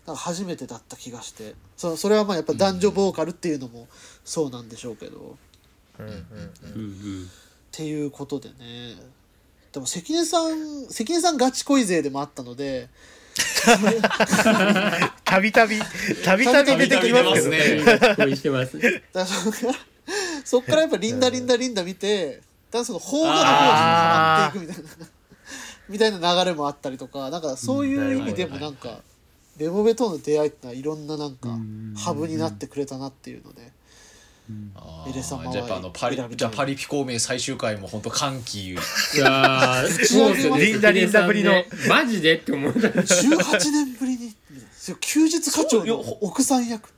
なんか初めてだった気がして。そそれはまあやっぱ男女ボーカルっていうのもそうなんでしょうけど、っうん。うん。うん。うん。ていうことでね。でも関根さん関根さんガチ恋勢でもあったのでたびたびたびたび出てきますけど。ねね恋してます。だからそそっからやっぱリンダリンダリンダ見てだからその邦画の方にハマっていくみたいなみたいな流れもあったりとかなんかそういう意味でもなんかレボベとの出会いってのはいろんななんかうん。ハブになってくれたなっていうのであーエレ様はじゃあやっぱあのパリ選びたいじゃあパリピ孔明最終回も本当歓喜。いやー そうですよね。リンダリンダぶりの。関根さんねマジでって思った18年ぶりにみたいなそう休日課長の奥さん役。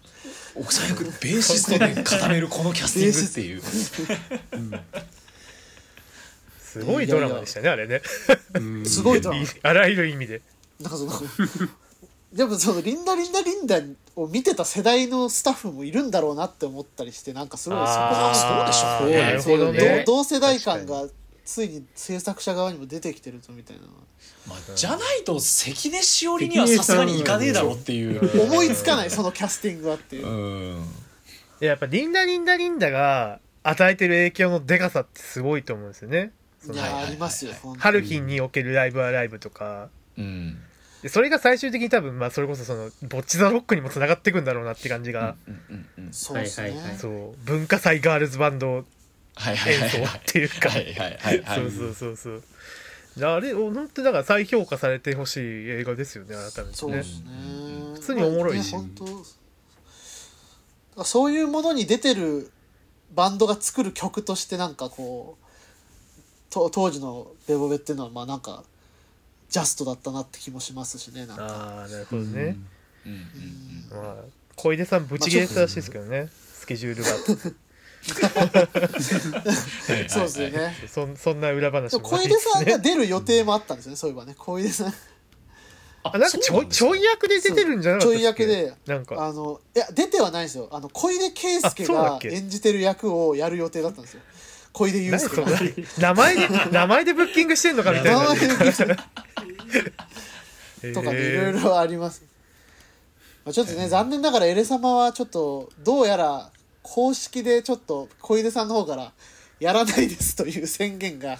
奥さん役ベーシストで固めるこのキャスティングっていう。すごいドラマでしたねあれね。うん。すごいドラマ。あらゆる意味で。なんかその でもそのリンダリンダリンダを見てた世代のスタッフもいるんだろうなって思ったりしてなんかすごいそこがそうでしょうね。なるほど同ね同世代感がついに制作者側にも出てきてるとみたいなまあ、じゃないと関根しおりにはさすがにいかねえだろっていう。思いつかないそのキャスティングはっていう。う、ややっぱリンダリンダリンダが与えてる影響のでかさってすごいと思うんですよね。いや、ありますよハルヒンにおけるライブはライブとか。うんでそれが最終的に多分まあそれこそそのボッチ・ザ・ロックにもつながっていくんだろうなって感じが、うんうんうんそうですね、はいはいはい。そう文化祭ガールズバンドはいはいはい演奏っていうか。はいはいはいはいそうそうそうそう。あれ本当にだから再評価されてほしい映画ですよね改めてね。そうですね。普通におもろいし。まあねそういうものに出てるバンドが作る曲としてなんかこうと当時のベボベっていうのはまあなんかジャストだったなって気もしますしねなんか。ああなるほどね、うん。うんまあ小出さんブチ切れてたらしいですけどね、スケジュールが。はいそうですよね。そんそんな裏話でもありも小出さんねが出る予定もあったんですよねそういえばね。小出さん。あなんかちょいちょい役で出てるんじゃなかちょい役で。なんか。あのいや出てはないんですよ。あの小出圭介が演じてる役をやる予定だったんですよ小出祐何介名前で名前でブッキングしてんのかみたいな。名前でブッキングしてへー。とかねいろいろあります、まあ、ちょっとね残念ながらエレ様はちょっとどうやら公式でちょっと小出さんの方からやらないですという宣言が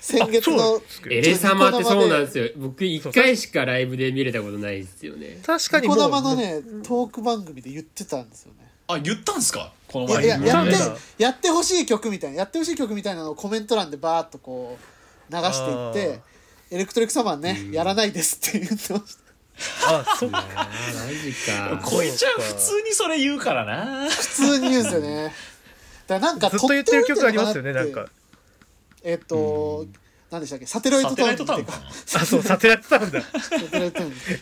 先月のエレ様ってそうなんですよ僕一回しか。ライブで見れたことないですよね確かにニコもう生のねトーク番組で言ってたんですよ。ねあ言ったんすかこのいや前ややってやってほしい曲みたいなやってほしい曲みたいなのをコメント欄でバーッとこう流していってエレクトリックサマーねやらないですって言ってました。あそっかマジか。こいちゃん普通にそれ言うからな。普通に言うんですよね。だからなんかずっと言ってる曲ありますよねなんか。えっと何でしたっけ？サテライトタウンあそうサテライトタウンだ。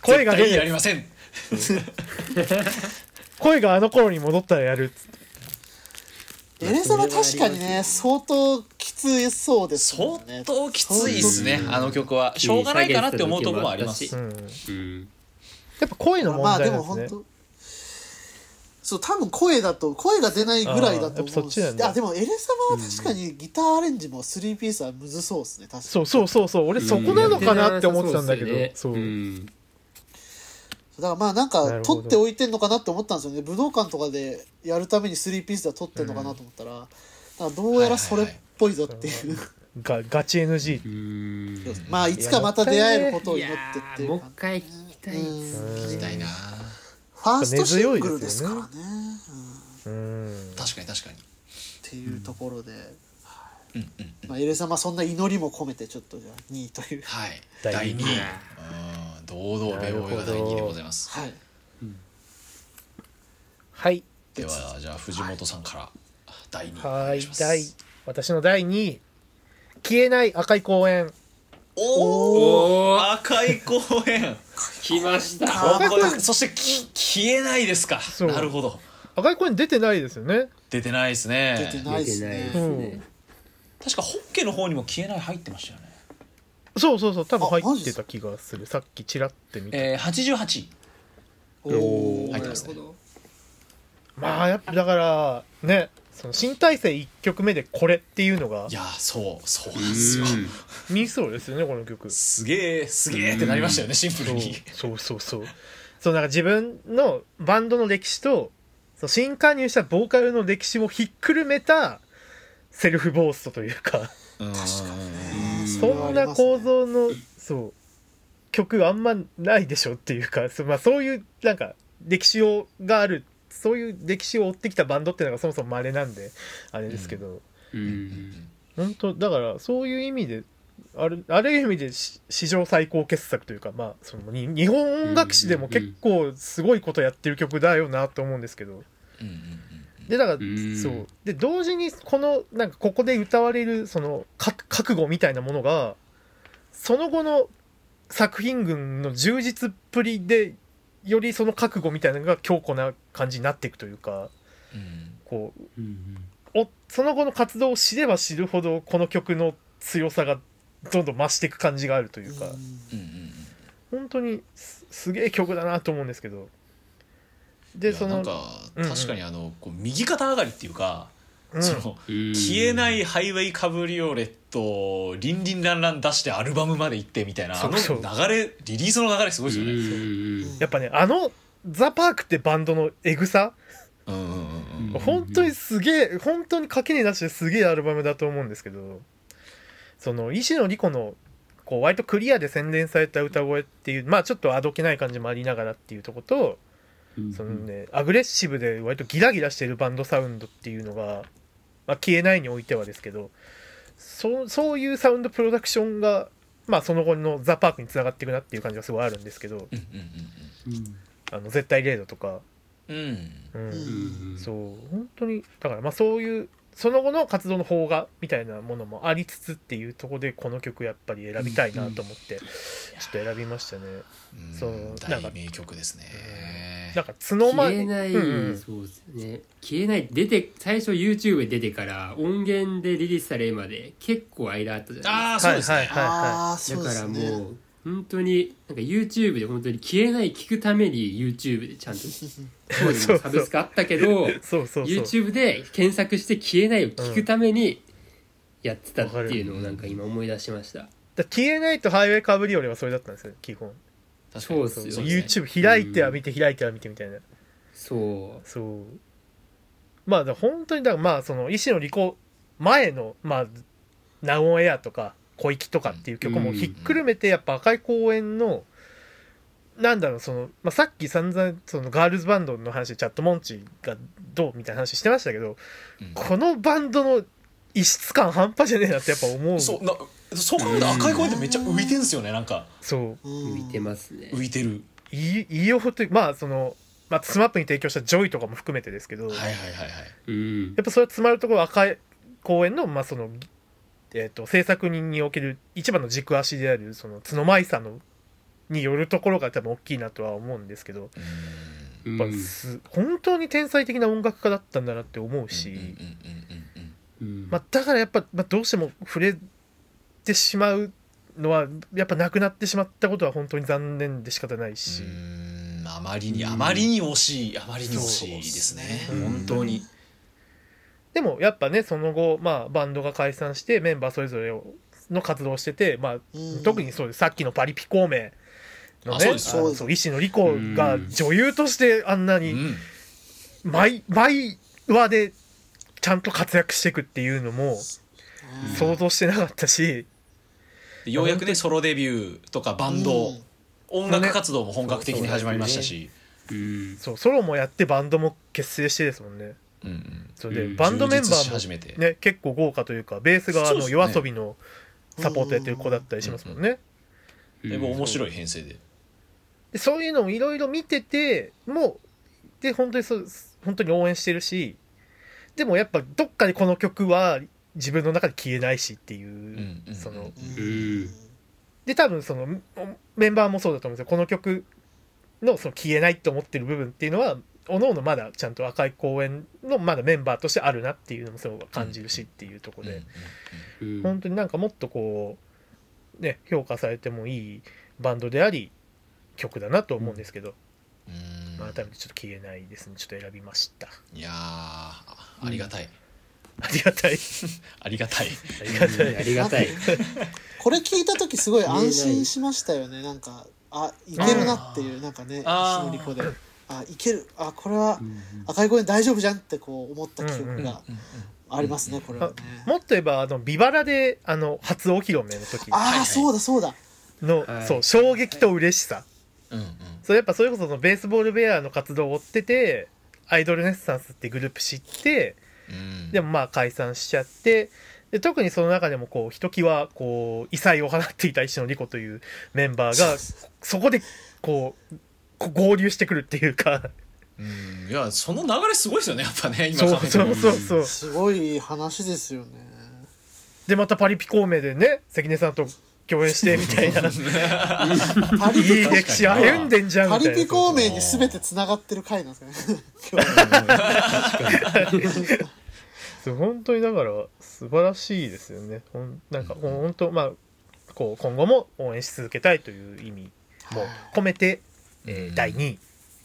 声が出絶対やりるません。声があの頃に戻ったらやる。っつってエレサは確かにね相当きつそうですも相んね。当きついっすねあの曲は。しょうがないかなって思うところもありますうん。うんやっぱ声の問まあで題なんですね、も本当そう多分声だと声が出ないぐらいだと思うしあでもエレ様は確かにギターアレンジも3ピースはむずそうですね確かに。そうそうそうそう。俺そこなのかなって思ってたんだけど、うん。そう、んだからまあなんか取っておいてんのかなって思ったんですよね。武道館とかでやるために3ピースでは取ってんのかなと思ったら、なん。かどうやらそれっぽいぞっていう、がガチ NG うん。まあいつかまた出会えることを祈ってっていうもう一回聞きたい聞きたいな。ファーストシングルですからね、うん。うん。確かに確かに。っていうところで、うんうんうん。まあ、エレ様そんな祈りも込めてちょっとじゃあ2位という。はい。第第2二。位位うん堂々ベオベオが第2位でございます。はい。はい。ではじゃあ藤本さんから第2位おはい願いします。第私の第2位。消えない赤い公園。おお赤い公園。来ました。あこそしてき消えないですか。そう。なるほど。赤い公園出てないですよね。出てないですね。出てないです出てないね。ですね確かホッケの方にも消えない入ってましたよね。そうそうそう多分入ってた気がする。さっきチラって見てえー、88位おー入ってますね。まあやっぱだからねその新体制1曲目でこれっていうのがいやそうそうなんですよ。ミソですよねこの曲。すげえすげえってなりましたよねシンプルに。そうそうそうそう。そうなんか自分のバンドの歴史とその新加入したボーカルの歴史をひっくるめたセルフボーストというか。うん。そんな構造のそう曲あんまないでしょっていうか。そ,、まあ、そういうなんか歴史をがあるそういう歴史を追ってきたバンドっていうのがそもそも稀なんであれですけど、うん。本当だからそういう意味であるある意味でし史上最高傑作というかまあそのに日本音楽史でも結構すごいことやってる曲だよなと思うんですけど。うん。うんでだからん。そう。で同時にこのなんかここで歌われるそのか覚悟みたいなものがその後の作品群の充実っぷりでよりその覚悟みたいなのが強固な感じになっていくというかうん。こううんおその後の活動を知れば知るほどこの曲の強さがどんどん増していく感じがあるというか。うんうん。本当にすすげえ曲だなと思うんですけどでそのなんか確かにあのこう右肩上がりっていうか、うん。そのうん消えないハイウェイカブリオレットリンリンランラン出してアルバムまで行ってみたいなあのそう。そう流れリリースの流れすごいですよね。うん。やっぱねあのザ・パークってバンドのエグさ？うんうんうんうん。うん本当にすげえ本当に垣根出してすげえアルバムだと思うんですけどその石野莉子のこう割とクリアで洗練された歌声っていうまあちょっとあどけない感じもありながらっていうとことうんそのねアグレッシブで割とギラギラしてるバンドサウンドっていうのが、まあ、消えないにおいてはですけどそうそういうサウンドプロダクションがまあその後のザ・パークにつながっていくなっていう感じがすごいあるんですけどうんうんうんあの絶対零度とか、うん。うん。うんうんそう。本当にだからまあそういうその後の活動の邦画みたいなものもありつつっていうところでこの曲やっぱり選びたいなと思ってちょっと選びましたね。うん。そう。なんか大名曲ですね。なんか角間消えない、うんうんそうですね。消えない出て最初 YouTube で出てから音源でリリースされるまで結構間あったじゃないああそうですね。はいはいああそうですかだからもう本当になんか YouTube で本当に消えない聞くために YouTube でちゃんと当時もサブスクあったけどそうそうそう。YouTube で検索して消えないを聞くためにやってたっていうのをなんか今思い出しました、だ消えないとハイウェイカブリオレはそれだったんですよ基本確かにそうそうですね YouTube 開いては見て開いては見てみたいな。そう。そう。まあ本当にだからまあその石野莉子前のまあ「ナオンエア」とか「小粋」とかっていう曲もひっくるめてやっぱ赤い公園のなんだろうその、まあ、さっき散々そのガールズバンドの話チャットモンチがどうみたいな話してましたけどうん。このバンドの異質感半端じゃねえなってやっぱ思う。そうなそう考えると赤い公園ってめっちゃ浮いてんすよねなんか。そう。うん。浮いてますね。浮いてる。いいよというまあその、まあ、スマップに提供した「ジョイ」とかも含めてですけど、はいはいはいはい。うん。やっぱそれ詰まるところは赤い公園の,、まあそのえー、と制作人における一番の軸足であるその津野米咲さんのによるところが多分大きいなとは思うんですけどうん。やっぱす、本当に天才的な音楽家だったんだなって思うし、まあ、だからやっぱ、まあ、どうしても触れてしまうのはやっぱなくなってしまったことは本当に残念で仕方ないし。あまりにあまりに惜しいあまりに惜しいですね。本当に。でもやっぱねその後、まあ、バンドが解散してメンバーそれぞれの活動をしてて、まあうん。特にそうです。さっきのパリピ孔明のねあそうの野莉子が女優としてあんなにうん。毎毎話でちゃんと活躍していくっていうのもうん。想像してなかったし、でようやくねソロデビューとかバンド、うん。音楽活動も本格的に始まりましたし、うん。そうソロもやってバンドも結成してですもんね。うんうん。それで、うん。バンドメンバ充実しー始めて。もね結構豪華というかベースがあのそうですね。夜遊びのサポートやってる子だったりしますもんね、でも面白い編成で。でそういうのをいろいろ見ててもうで本当にそう本当に応援してるしでもやっぱどっかでこの曲は自分の中で消えないしっていう、んうんそのうん。で多分そのメンバーもそうだと思うんですよ。この曲のその消えないと思ってる部分っていうのはおのおのまだちゃんと赤い公園のまだメンバーとしてあるなっていうのもそう感じるしっていうところで、うん。本当になんかもっとこうね評価されてもいいバンドであり曲だなと思うんですけど、うん。まあ改めてちょっと消えないですね。ちょっと選びました。いやーあありがたい、ありがたい。ありがたい。ありがたい。ありがたい。これ聞いた時すごい安心しましたよね。なんかあいけるなっていうなんかね石のりこで。あいける。あこれは赤い声大丈夫じゃんってこう思った記憶がありますねこれはね。もっと言えばあのビバラであの初お披露目の時。ああそうだそうだ。の、はい。そう衝撃と嬉しさ、うんうん。それやっぱそれこそそのベースボールベアの活動を追っててアイドルネッサンスってグループ知ってうんでもまあ解散しちゃってで特にその中でもこうひときわこう異彩を放っていた石野莉子というメンバーがそこでこうこ合流してくるっていうか。うん。いやその流れすごいですよねやっぱね今そうそうそうそう。すごい話ですよね。でまたパリピ孔明でね関根さんと共演してみたいな。パリいいピ歴史歩んでんじゃんみたいな。パリピ孔明に全てつながってる回なんですかね。そう本当にだから素晴らしいですよね。ほんなんかほん本当まあこう今後も応援し続けたいという意味も込めて、えーうん。第2位、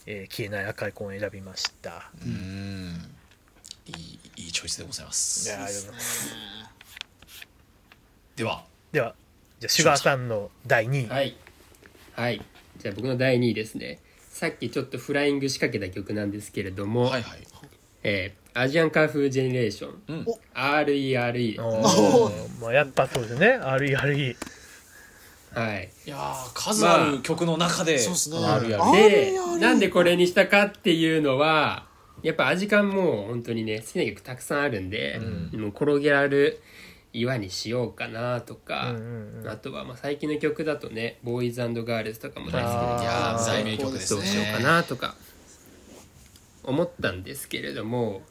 えー消えない赤いコーンを選びました。うん。いいいいチョイスでございまいすやーありがとうございます。では。ではじゃあシュガーさんの第2位、はい。はい。じゃあ僕の第2位ですね。さっきちょっとフライング仕掛けた曲なんですけれども、はいはい。えーアジアンカーフージェネレーション、うん。RERE おまあ、やっぱそうですね。RERE はい。いやー数ある曲の中で。そうですね。あで RERE なんでこれにしたかっていうのはやっぱアジカンも本当にね好きな曲たくさんあるんで、もう転げられる岩にしようかなとか、うんうんうん。あとはまあ最近の曲だとねボーイズガールズとかも大好きあーいやー大名曲ですね。どうしようかなとか思ったんですけれども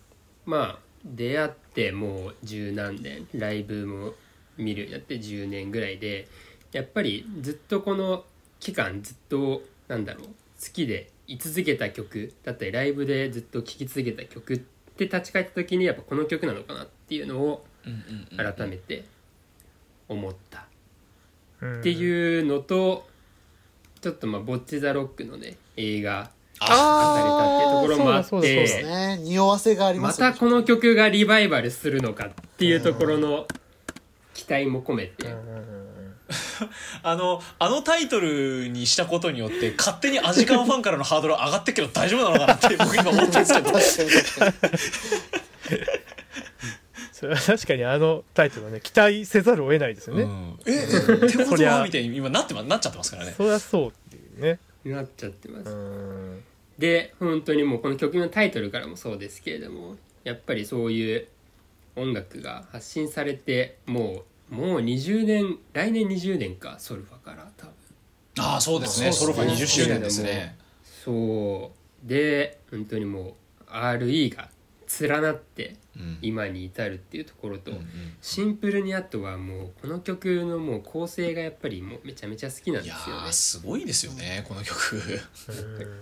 まあ出会ってもう十何年ライブも見るようになって10年ぐらいでやっぱりずっとこの期間ずっとなんだろう好きで居続けた曲だったりライブでずっと聴き続けた曲って立ち返った時にやっぱこの曲なのかなっていうのを改めて思った。うん。っていうのとちょっとまあボッチ・ザ・ロックのね映画あ語れたっていうところもあってね匂わせがありまますよねたこの曲がリバイバルするのかっていうところの期待も込めてあのあのタイトルにしたことによって勝手にアジカンファンからのハードル上がってっけど大丈夫なのかなって僕今思ったんですけど確かに確かにそれは確かにあのタイトルはね期待せざるを得ないですよね、うん。えってとはみたいに今なってまなっちゃってますからね。そりゃそうっていうね。なっちゃってます。うん。で本当にもうこの曲のタイトルからもそうですけれどもやっぱりそういう音楽が発信されてもうもう20年来年20年かソルファから多分。ああそうですね。ソロファ20周年ですね。そうで本当にもう RE が連なってうん今に至るっていうところと、シンプルにあとはもうこの曲のもう構成がやっぱりもうめちゃめちゃ好きなんですよね。ーすごいですよねこの曲。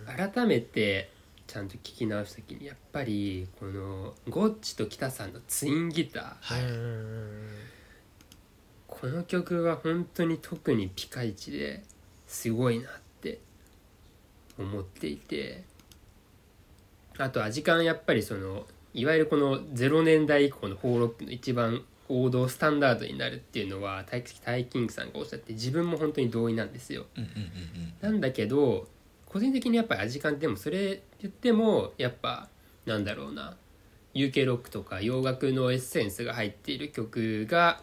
改めてちゃんと聞き直した時にやっぱりこのゴッチと北さんのツインギター。はい。うんこの曲は本当に特にピカイチですごいなって思っていて。あとアジカンやっぱりそのいわゆるこの0年代以降のフォーロックの一番王道スタンダードになるっていうのはタイタイキングさんがおっしゃって自分も本当に同意なんですよ。なんだけど個人的にやっぱりアジカンでもそれ言ってもやっぱなんだろうな UK ロックとか洋楽のエッセンスが入っている曲が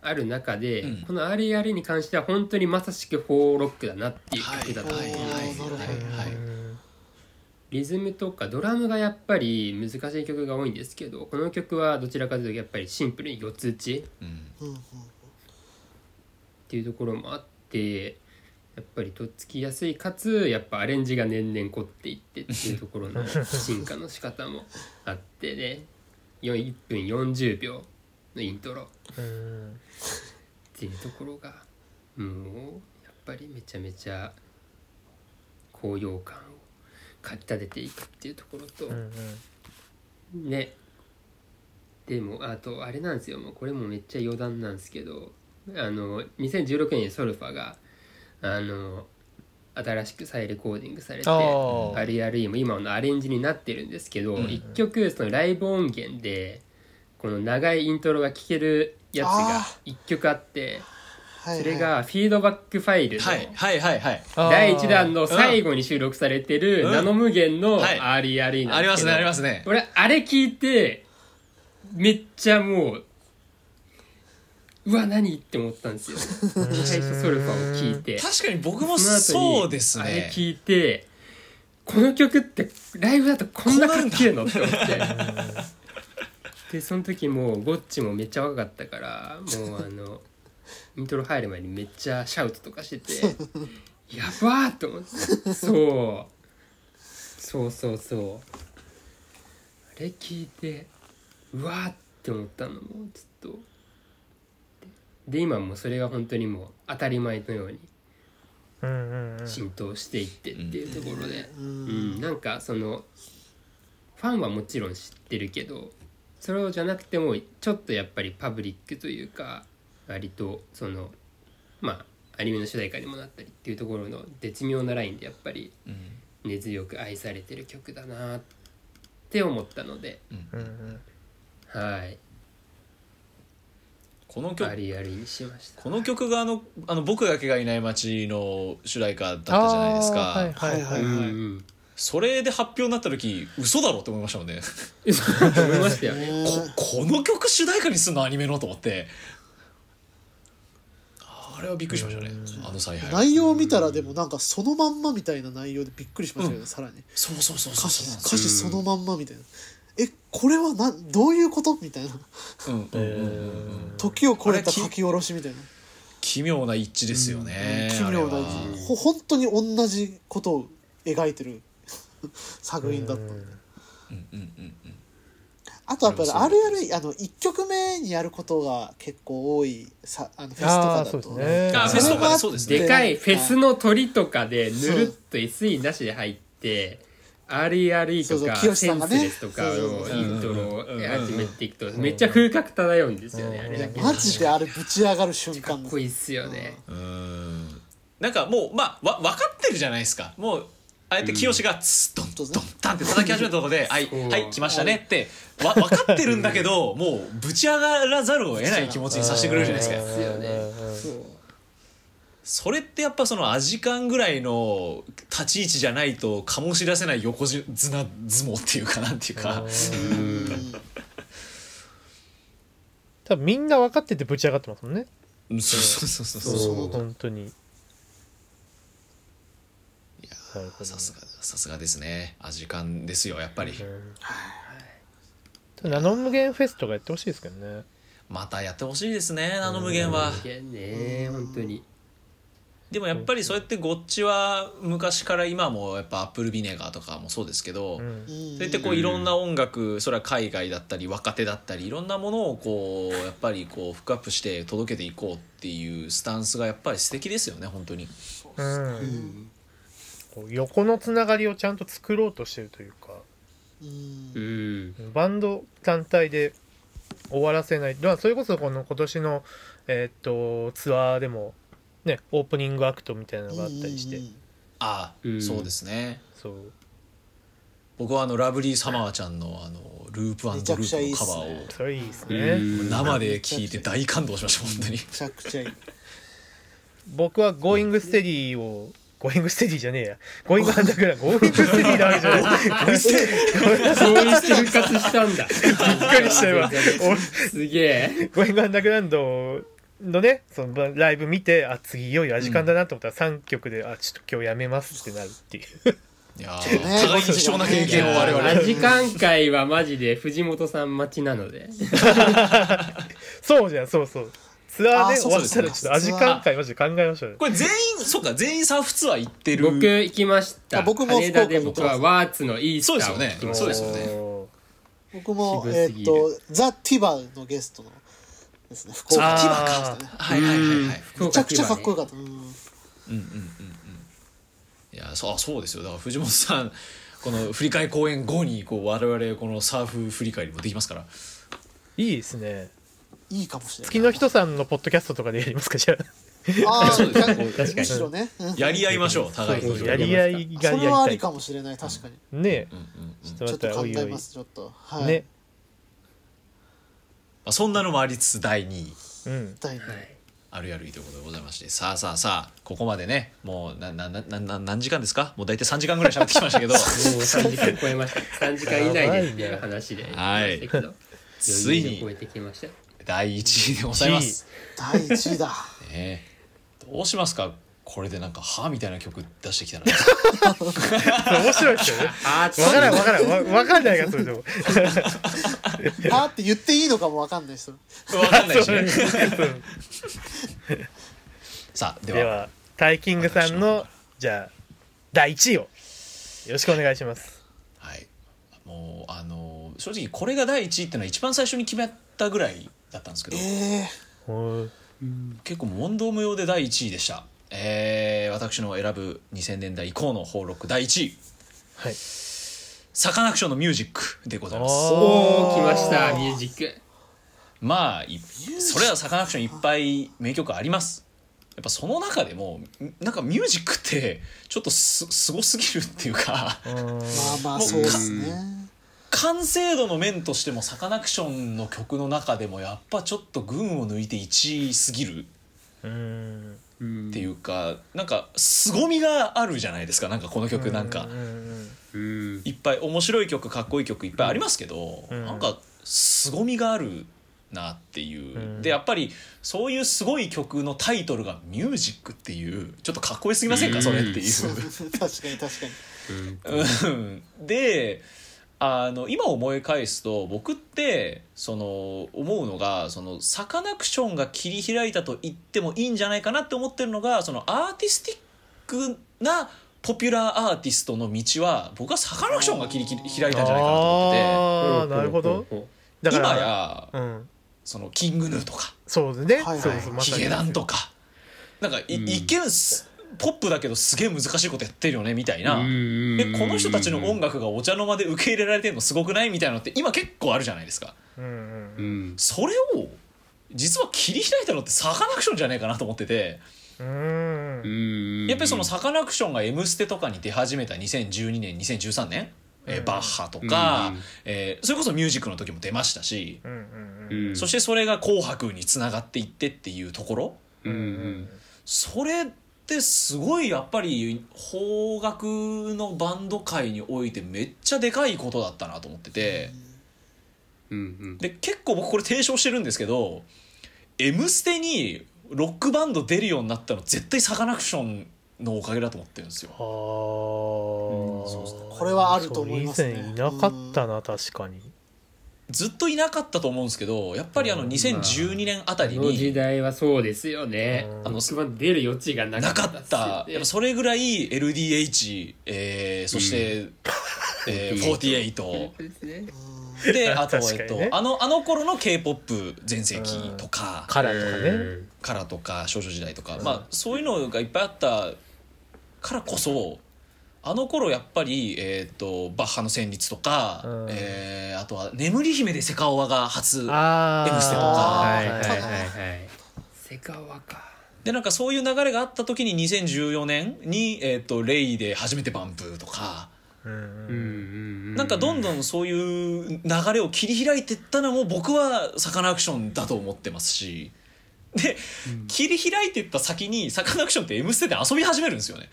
ある中で、うん。この RER に関しては本当にまさしくフォーロックだなっていう曲だと思うんですリズムとかドラムがやっぱり難しい曲が多いんですけどこの曲はどちらかというとやっぱりシンプルに四つ打ちうんっていうところもあってやっぱりとっつきやすいかつやっぱアレンジが年々凝っていってっていうところの進化の仕方もあってね。1分40秒のイントロっていうところがもうやっぱりめちゃめちゃ高揚感かきたてていくっていうところと、うんうん。ね。でもあとあれなんですよ。もうこれもめっちゃ余談なんですけどあの2016年にソルファがあの新しく再レコーディングされて RRE も今のアレンジになってるんですけど、うん一曲そのライブ音源でこの長いイントロが聴けるやつがあ一曲あってそれがフィードバックファイルのはいはいはいはい。第1弾の最後に収録されてるうん。ナノ無限のはい。RRE なんですけど、ありますねありますね。俺あれ聞いてめっちゃもううわ何？って思ったんですよ。最初ソルファを聞いて。確かに僕もその後にそうですあれね聞いてこの曲ってライブだとこんなかっけえのって思って。でその時もうゴッチもめっちゃ若かったからもうあのイントロ入る前にめっちゃシャウトとかしてて やばーって思ってそう。そうそうそう。あれ聞いてうわーって思ったのもずっと。で今もそれが本当にもう当たり前のように浸透していってっていうところで、ううんんなんかそのファンはもちろん知ってるけどそれをじゃなくてもちょっとやっぱりパブリックというか割とそのまあアニメの主題歌にもなったりっていうところの絶妙なラインでやっぱりうん。根強く愛されてる曲だなって思ったので。うん。うんはい。この曲ありありにしました。この曲があの「あの僕だけがいない街」の主題歌だったじゃないですか、はいはいはい、うんはい。うんそれで発表になった時嘘だろって思いましたもんね。思いましたよね。この曲主題歌にすんのアニメのと思ってあれはびっくりしましたね。あの采配。内容を見たらでもなんかそのまんまみたいな内容でびっくりしましたよね、さらに。そうそうそうそう歌詞そう。歌詞そのまんまみたいな。えこれはなどういうこと？みたいな。うん。時を超えた書き下ろしみたいな。奇妙な一致ですよね、奇妙なあれは。ほ本当に同じことを描いてる。作品だったうん。うんうんうんあとやっぱりそう RR あの1曲目にやることが結構多いさあのフェスとかあーそうだとですね。あフェスとかでそうですね。でかいフェスの鳥とかでぬるっと SE なしで入って RERE とかそうそう清センスさんがね。レスとかのイントロをうん始めていくとめっちゃ風格漂うんですよねあれだけ。マジであれぶち上がる瞬か間っこいいっすよね。うん。なんかもうまあわ分かってるじゃないですか。もうあえて清がツッドンドンドンタンって叩き始めたところで「はいはい来ましたね」ってわ分かってるんだけどもうぶち上がらざるを得ない気持ちにさせてくれるじゃないですか。ですよね。それってやっぱそのアジカンぐらいの立ち位置じゃないと醸し出せない横綱相撲っていうかなんていうか。うん多分みんな分かっててぶち上がってますもんね。うん。そうそうそうそうそう。そう本当に。いやさすがさすがですね。アジカンですよやっぱり。うんナノ無限フェスとかやってほしいですけどね。またやってほしいですねナノ無限は。無限ね本当に。でもやっぱりそうやってゴッチは昔から今もやっぱアップルビネガーとかもそうですけど、うん。そうやってこういろんな音楽それは海外だったり若手だったりいろんなものをこうやっぱりこうフックアップして届けていこうっていうスタンスがやっぱり素敵ですよね本当に。うん。こう横のつながりをちゃんと作ろうとしてるというかうん。うん。バンド単体で終わらせない。まあそれこそこの今年の、えーっとツアーでもねオープニングアクトみたいなのがあったりして、うん。あ、うん。そうですね。そう。僕はあのラブリーサマーちゃんのあのループループのカバーを。それいいですうねん。生で聴いて大感動しました本当に。めちゃくちゃいい。僕は「ゴーイングステディ」をゴーイングステディじゃねえや。ゴーイングアンダーグラウンドゴーイングステディ。なわけじゃないゴーイングステディ。して復活したんだびっくりしたすげえゴーイングアンダーグラウンドのねそのライブ見てあ次いよいよアジカンだなと思ったら3曲で、あちょっと今日やめますってなるっていういやお互いに貴重な経験を我々アジカン会はマジで藤本さん待ちなのでそうじゃんそうそうツアーねあそう終わったらちょっとアジカン会マジで考えましょうよ。これ全員そうか全員サーフツアー行ってる。僕行きました。あ僕も羽田で僕はワーツのイースターをそうですよね。聞きました。そうですよね。お僕も渋すぎる。えっとザ・ティバのゲストのですね。福岡あーティバか。でしたねはいはいはいはい。めちゃくちゃかっこよかった。うんうんうんうんうん。いやそうあそうですよ。だから藤本さんこの振り替え公演後にこう我々このサーフ振り返りもできますから。ーいいですねいいかもしれない。月の人さんのポッドキャストとかでやりますかじゃあ。ああ そうですね。む確かに。しろね。うん。やり合いましょう互いに。やり合いがそれはありやりたい。かもしれない確かに。ねえ。うんうんうん。ちょっと考えますちょっと。はい。ね。まあ、そんなのもありつつ第2位。うん。第二はい。あるやるいということでございましてさあさあさあここまでね。もうななななな何時間ですか？もう大体3時間ぐらい喋ってきましたけど。もう3時間超えました。3時間以内でっていう話で。はい。言ってましたけど。ついに。余裕で超えてきました第1位でございます、第一位だ。ね、どうしますか？これでなんか「は」みたいな曲出してきたら。面白いですよね。あーわからんわからん。わわかんないからそれでも。あーって言っていいのかもわかんないです。分かんないしね。さあでは。ではタイキングさんのじゃあ第1位をよろしくお願いします。はい。もうあの正直これが第1位っていうのは一番最初に決めたぐらいだったんですけど、えー。結構問答無用で第1位でした。えー、私の選ぶ2000年代以降の邦ロック第1位。はい。サカナクションのミュージックでございます。あおお来ましたミュージック。まあいそれはサカナクションいっぱい名曲あります。やっぱその中でもんなんかミュージックってちょっとすすごすぎるっていうか。うー。んまあまあそうですね完成度の面としてもサカナクションの曲の中でもやっぱちょっと群を抜いて1位すぎるっていうかなんか凄みがあるじゃないですか。なんかこの曲なんか。いっぱい面白い曲かっこいい曲いっぱいありますけど、うんなんか凄みがあるなっていう、うん。でやっぱりそういうすごい曲のタイトルが「ミュージック」っていうちょっとかっこよすぎませんか、うんそれっていう。確かに確かに。うん。であの今思い返すと僕ってその思うのがそのサカナクションが切り開いたと言ってもいいんじゃないかなって思ってるのがそのアーティスティックなポピュラーアーティストの道は僕はサカナクションが切り開いたんじゃないかなと思っててなるほど今やうんそのキングヌーとかそうですねはいはいヒゲダンとかなんかい、うん一見すポップだけどすげえ難しいことやってるよねみたいな。ででこの人たちの音楽がお茶の間で受け入れられてるのすごくないみたいなのって今結構あるじゃないですか。それを実は切り開いたのってサカナクションじゃないかなと思ってて。やっぱりそのサカナクションが「M ステ」とかに出始めた2012年2013年、えバッハとか、うんえーそれこそミュージックの時も出ましたし、そしてそれが「紅白」につながっていってっていうところ。それってすごいやっぱり邦楽のバンド界においてめっちゃでかいことだったなと思ってて。うんうん。で結構僕これ提唱してるんですけど「M ステ」にロックバンド出るようになったの絶対サカナクションのおかげだと思ってるんですよ。はあ、そうそうこれはあると思いますね。いなかったな確かにずっといなかったと思うんですけどやっぱりあのうん2012年あたりこの時に代はそうですよね。うん。あの出る余地がなかっった。やっぱそれぐらい LDH、えーそして、えー 48ですね。であと、えっとあのあの頃の k p o p 全盛期とか。カラーとかね。うん。カラとか少女時代とか、まあそういうのがいっぱいあったからこそあの頃やっぱり、えー、とバッハの旋律とか、うん。えーあとは「眠り姫」でセカオワが初 M ステとか。はいはいはいあーはい。セカワか。でなんかそういう流れがあった時に2014年に、えー、とレイで初めてバンプーとか。うんうん。うんなんかどんどんそういう流れを切り開いていったのも僕はサカナクションだと思ってますし。で、切り開いていった先にサカナクションって「M ステ」で遊び始めるんですよね。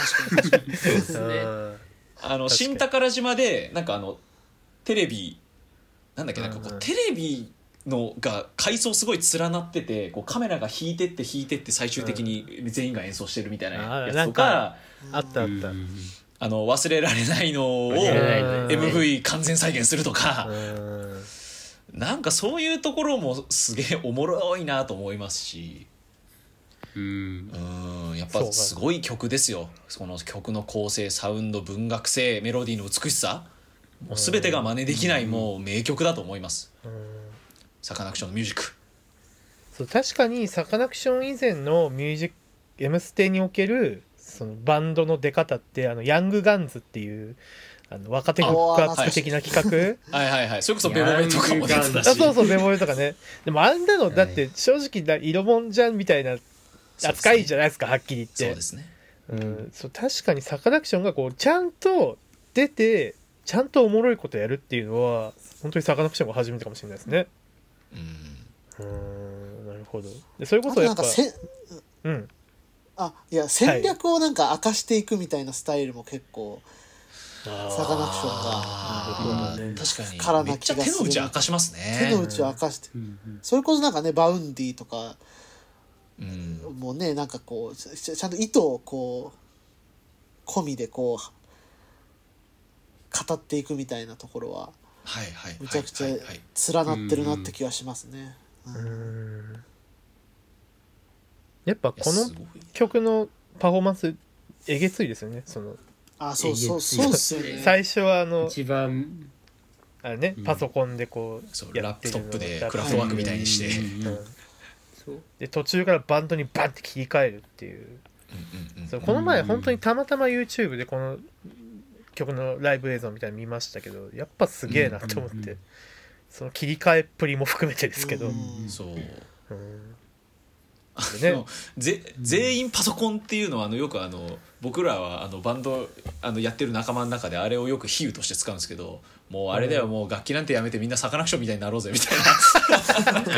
確かに。そうですね。うんあの新宝島でなんかあのテレビなんだっけなんかこうんううんテレビのが階層すごい連なっててこうカメラが引いてって引いてって最終的に全員が演奏してるみたいなやつとかかあったあった。うんあの忘れられないのを MV 完全再現するとか。うん。なんかそういうところもすげえおもろいなと思いますしうん。うんやっぱすごい曲ですよ。その曲の構成サウンド文学性メロディーの美しさ。もう全てが真似できないもう名曲だと思います。うん。サカナクションのミュージック。そう確かにサカナクション以前のミュージック「M ステ」におけるそのバンドの出方ってあのヤングガンズっていうあの若手フックアップ的な企画。はいはいはい。それこそベボベとかも出てたあしそうそうベボベとかね。でもあんなのだって正直な色もんじゃんみたいな扱いじゃないですかはっきり言って。そうですね。うん、そう確かにサカナクションがこうちゃんと出てちゃんとおもろいことやるっていうのは本当にサカナクションが初めてかもしれないですね。うん。うん。なるほど。でそれこあそやっぱとなんかせうん。あいや戦略をなんか明かしていくみたいなスタイルも結構サカナクションがねー確かに。めっちゃな気がする。手の内明かしますね。手の内を明かして。うん。それこそなんかねバウンディとかうん。もねなんかこうちゃんと意図をこう込みでこう語っていくみたいなところははいはいむちゃくちゃ連なってるなって気はしますね。やっぱこの曲のパフォーマンスえげついですよねその。あそうそうそうっすよね。最初はあの一番あれねうん。パソコンでこそううやってるのラップトップでクラフトワークみたいにして で途中からバンドにバンって切り替えるっていう。うんうんうん。そうこの前うん本当にたまたま YouTube でこの曲のライブ映像みたいなの見ましたけどやっぱすげえなと思っうんてその切り替えっぷりも含めてですけど、ううんん。そう。でね。ぜ全員パソコンっていうのはあのよくあの僕らはあのバンドあのやってる仲間の中であれをよく比喩として使うんですけどもうあれだよもう楽器なんてやめてみんなサカナクションみたいになろうぜみたい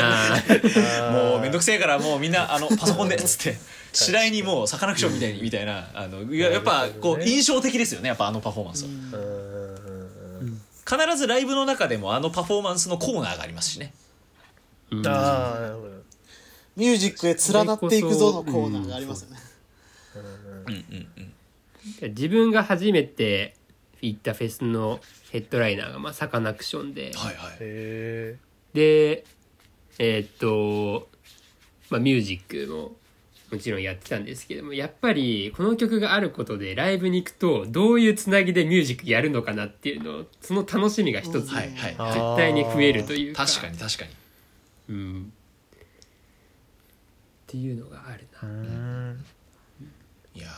な。もうめんどくせえからもうみんなあのパソコンでっつって 次第に。もうサカナクションみたいにみたいな。あのいややっぱこう印象的ですよねやっぱあのパフォーマンスは。うん。必ずライブの中でもあのパフォーマンスのコーナーがありますしね。うん。ああなるほど。ミュージックへ連なっていくぞのコーナーがありますよね。うんうんうん。自分が初めて行ったフェスのヘッドライナーがまあサカナクションで、はいはい。へでえーっと、まあ、ミュージックももちろんやってたんですけどもやっぱりこの曲があることでライブに行くとどういうつなぎでミュージックやるのかなっていうのをその楽しみが一つうんはいはい。あ絶対に増えるというか。確かに確かに。うん、っていうのがあるな。ん。いや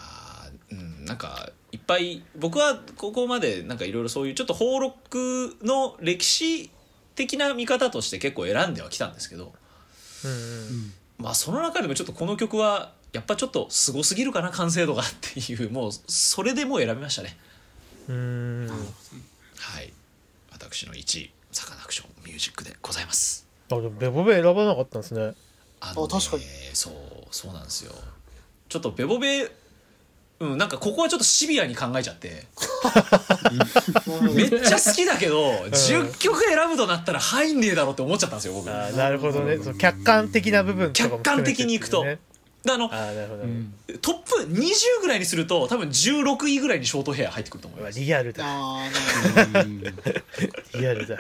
ーうんなんかいっぱい僕はここまでなんかいろいろそういうちょっと邦ロックの歴史的な見方として結構選んではきたんですけどうんまあその中でもちょっとこの曲はやっぱちょっとすごすぎるかな完成度がっていうもうそれでもう選びましたね。うん。はい。私の1位サカナクションミュージックでございます。あでもベボベ選ばなかったんですね。ああ確かに。そうそうなんですよ。ちょっとベボベうんなんかここはちょっとシビアに考えちゃって。めっちゃ好きだけど、10曲選ぶとなったら入んねえだろって思っちゃったんですよ僕。あーなるほどね。その客観的な部分とかも含めて客観的にいくと。あのあーなるほど、うん。トップ20ぐらいにすると多分16位ぐらいにショートヘア入ってくると思いうわますリアルだ。ああなるほど。リアルだ。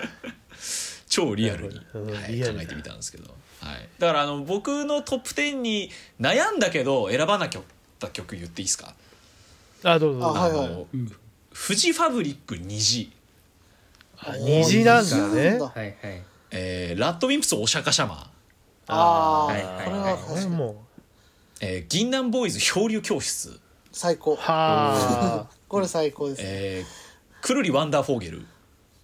超リアルに、なるほど。うんはいリアルだ。考えてみたんですけど、はい、だからあの僕のトップ10に悩んだけど選ばなきゃった曲言っていいですか？あどうぞあはいはい。あのうんフジファブリック虹、あ虹なんだね。虹なんだ。はいはい。えーラッドウィンプスお釈迦様、ああ、はいはいこれはこ確かに。れもえー銀杏ボーイズ漂流教室、最高。うは これ最高です。ね、えーくるりワンダーフォーゲル、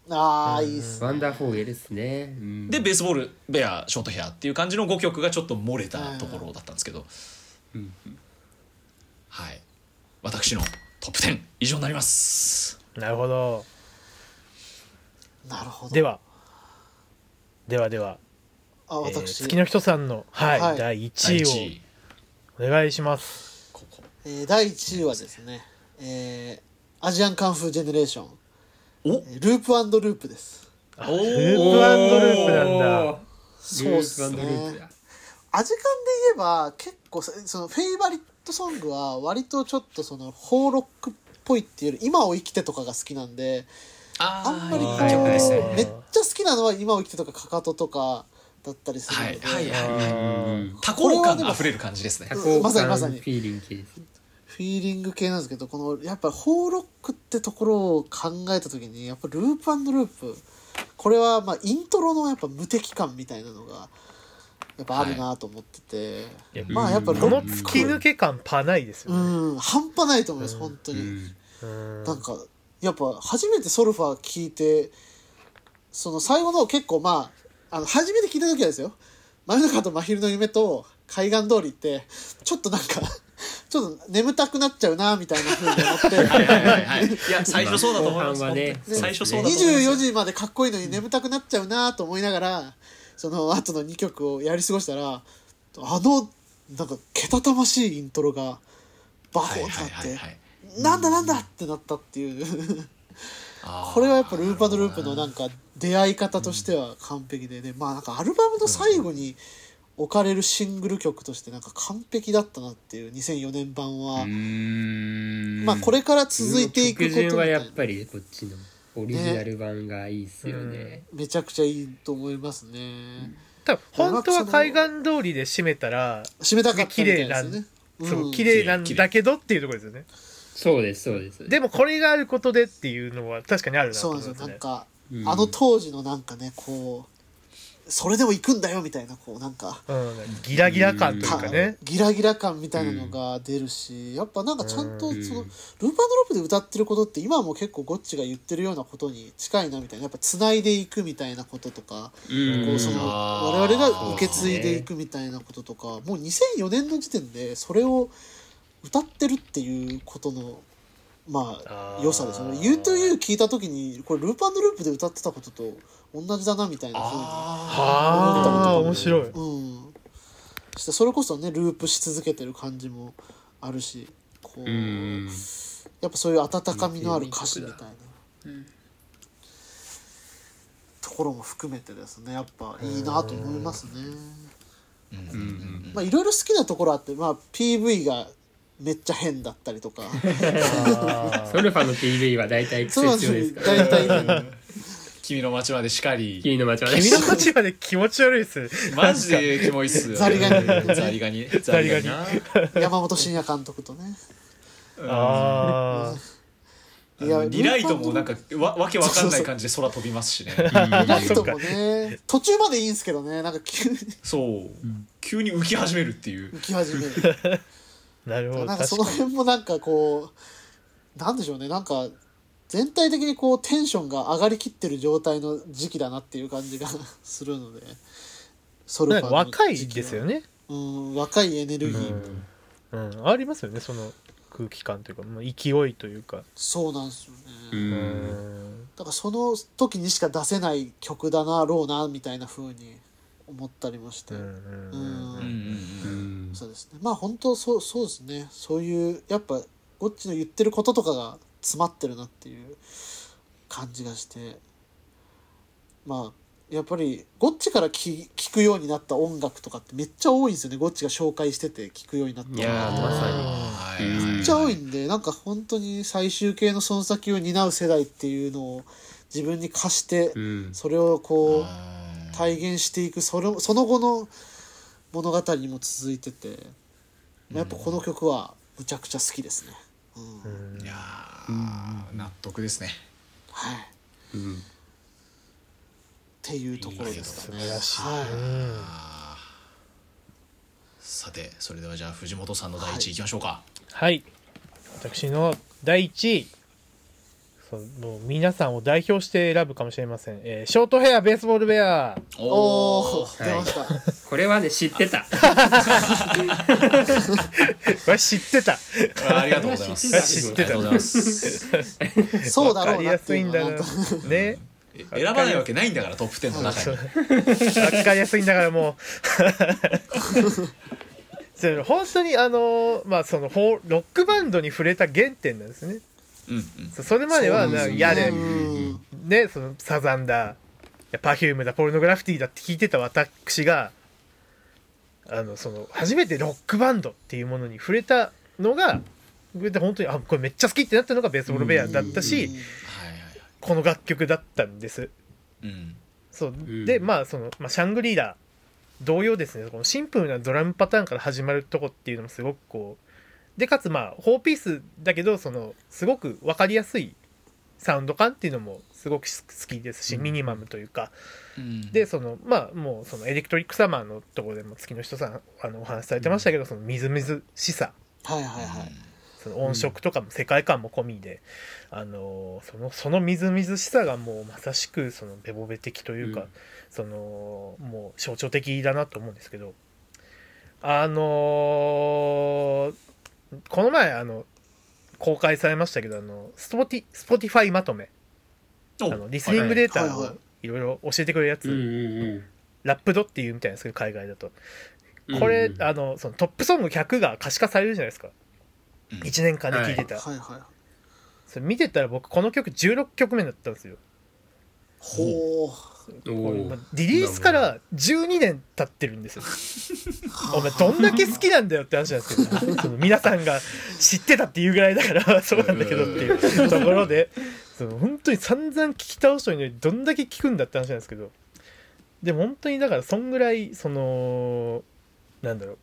ああいいっすね。ワンダーフォーゲルですね、うん。でベースボールベアショートヘアっていう感じの5曲がちょっと漏れたところだったんですけど、うん。はい私のトップ10以上になります。なるほど。なるほど。ではではでは、あえー私、月の人さんの、はいはい。第第1 1位位。をお願いします。ここ。えー第1位はですね、えーアジアンカンフージェネレーション。お？えーループループです。おループループなんだ。そうっすね。ループループだアジカンで言えば結構そそのフェイバリットソングは割とちょっとそのホーロックっぽいっていうより今を生きてとかが好きなんでああんまりこうめっねちゃ好きなのは今を生きてとかかかととかだったりするので、はいはいはい。うん。多幸感あふれる感じですね。多幸まさにまさに。感フィーリング系フィーリング系なんですけどこのやっぱりホーロックってところを考えた時にやっぱループループ。これはまあイントロのやっぱ無敵感みたいなのがやっぱあるなと思ってて、い。やまあやっぱロこの突き抜け感パないですよね、うん。半端ないと思います、うん。本当に、うん。なんかやっぱ初めてソルファー聞いてその最後の結構まああの初めて聞いた時はですよ。真夜中と真昼の夢と海岸通りってちょっとなんか ちょっと眠たくなっちゃうなみたいなふうに思って。はいはいはいはい。いや最初そうだと思います。ね。最初そうだと思います。24時までかっこいいのに眠たくなっちゃうなと思いながらその後の2曲をやり過ごしたらあのなんかけたたましいイントロがバコはいンとなってなんだなんだってなったっていう。これはやっぱルーパドループのなんか出会い方としては完璧でね、まあなんかアルバムの最後に置かれるシングル曲としてなんか完璧だったなっていう2004年版は、まあこれから続いていくことみたいなオリジナル版がいいっすよね。めちゃくちゃいいと思いますね、多分本当は海岸通りで締めたら締めたかったみたいですよね。そううん。綺麗なんだけどっていうところですよね。そうですそうです。でもこれがあることでっていうのは確かにあるなとそうなんですよ思いますねなんか、うん。あの当時のなんかねこうそれでも行くんだよみたいなこうなんか。うん、ギラギラ感というかね、ギラギラ感みたいなのが出るし、やっぱなんかちゃんとその、うんルーパードロップで歌ってることって今も結構ゴッチが言ってるようなことに近いなみたいな。やっぱ繋いでいくみたいなこととか、うん。こうその我々が受け継いでいくみたいなこととか、もう2004年の時点でそれを歌ってるっていうことのまあ良さですよね「You to You」聞いた時にこれループループで歌ってたことと同じだなみたいなふうにあはあ面白い。うん、そしてそれこそねループし続けてる感じもあるしこう、うん。やっぱそういう温かみのある歌詞みたいな、ところも含めてですねやっぱいいなと思いますね。ーうん。うん。まあいろいろ好きなところあって、まあ、PV がめっちゃ変だったりとか。あ ソルファの PV は大体そうなん癖です強いですからよ。大体君の街までしかり。君の街はねー君の街まで気持ち悪いですマジでキモいっすザリガニ。ザリガニ。ザリガニ。な山本慎也監督とね。あいやリライトもなんかわわけわかんない感じで空飛びますしね。リライトもね。途中までいいんですけどね。なんか急に。そう。急に浮き始めるっていう。浮き始める。ー なるほどなんかその辺もなんかこうなんでしょうね。なんか全体的にこうテンションが上がりきってる状態の時期だなっていう感じが するのでソルファーの若い時期はですよね、うん若いエネルギうー、ん。うん、ありますよねその空気感というか、まあ、勢いというか。そうなんですよね、ううん。んだからその時にしか出せない曲だなろうなみたいな風に思ったりもして、うん。そうですね。まあ本当そうそうですね。そういうやっぱゴッチの言ってることとかが詰まってるなっていう感じがして。まあやっぱりゴッチから聞聞くようになった音楽とかってめっちゃ多いんですよね。ゴッチが紹介してて聞くようになったいやーまさに。めっちゃ多いんでなんか本当に最終形のその先を担う世代っていうのを自分に課してうん。それをこう体現していくそれその後の物語にも続いてて。やっぱこの曲はむちゃくちゃ好きですね。うん。うん。いやー納得ですね。はい、っうん。ていうところですかね。素晴らしい、はい。うんさてそれではじゃあ藤本さんの第一位い。きましょうか。はい。私の第1位そうもう皆さんを代表して選ぶかもしれません、えーショートヘアベースボールベア。おおー出ました、これはね知ってた。これ知ってた。ありがとうございます。知ってた。ありがとうございますそうだろうなっていうのは。なんとね。選ばないわけないんだからトップ10の中に。わかりやすいんだからもう。そう本当にあのまあそのフォーロックバンドに触れた原点なんですねそうそれまではそうですねなやれうん。ねそのサザンだ。パフュームだ。ポルノグラフィティだって聞いてた私があのその初めてロックバンドっていうものに触れたのが本当にあこれめっちゃ好きってなったのがベースボールベアだったし、この楽曲だったんです。うん。そう、ん。でまあその、まあ、シャングリーラ同様ですね。このシンプルなドラムパターンから始まるとこっていうのもすごくこうでかつまあ4ピースだけどそのすごく分かりやすいサウンド感っていうのもすごく好きですし、ミニマムというか。うん。でそのまあもうそのエレクトリックサマーのところでも月の人さんあのお話しされてましたけど、そのみずみずしさ。はいはいはい。その音色とかも世界観も込みで、あのそのそのみずみずしさがもうまさしくそのベボベ的というか、うん。そのもう象徴的だなと思うんですけど。あのーこの前あの公開されましたけどあのスポティスポティファイまとめ。あのリスニングデータをはいろいろ教えてくれるやつ、うんうんラップドっていうみたいなんですけど海外だと。うんこれ、うんあのそのトップソング100が可視化されるじゃないですか。うん。1年間で聴いてた、はい。はいそれ見てたら僕この曲16曲目だったんですよ。ほリリースから12年経ってるんですよ。お前どんだけ好きなんだよって話なんですけど その皆さんが知ってたっていうぐらいだから そうなんだけどっていうところでその本当に散々聞き倒したのにどんだけ聞くんだって話なんですけど。でも本当にだからそんぐらいそのなんだろう。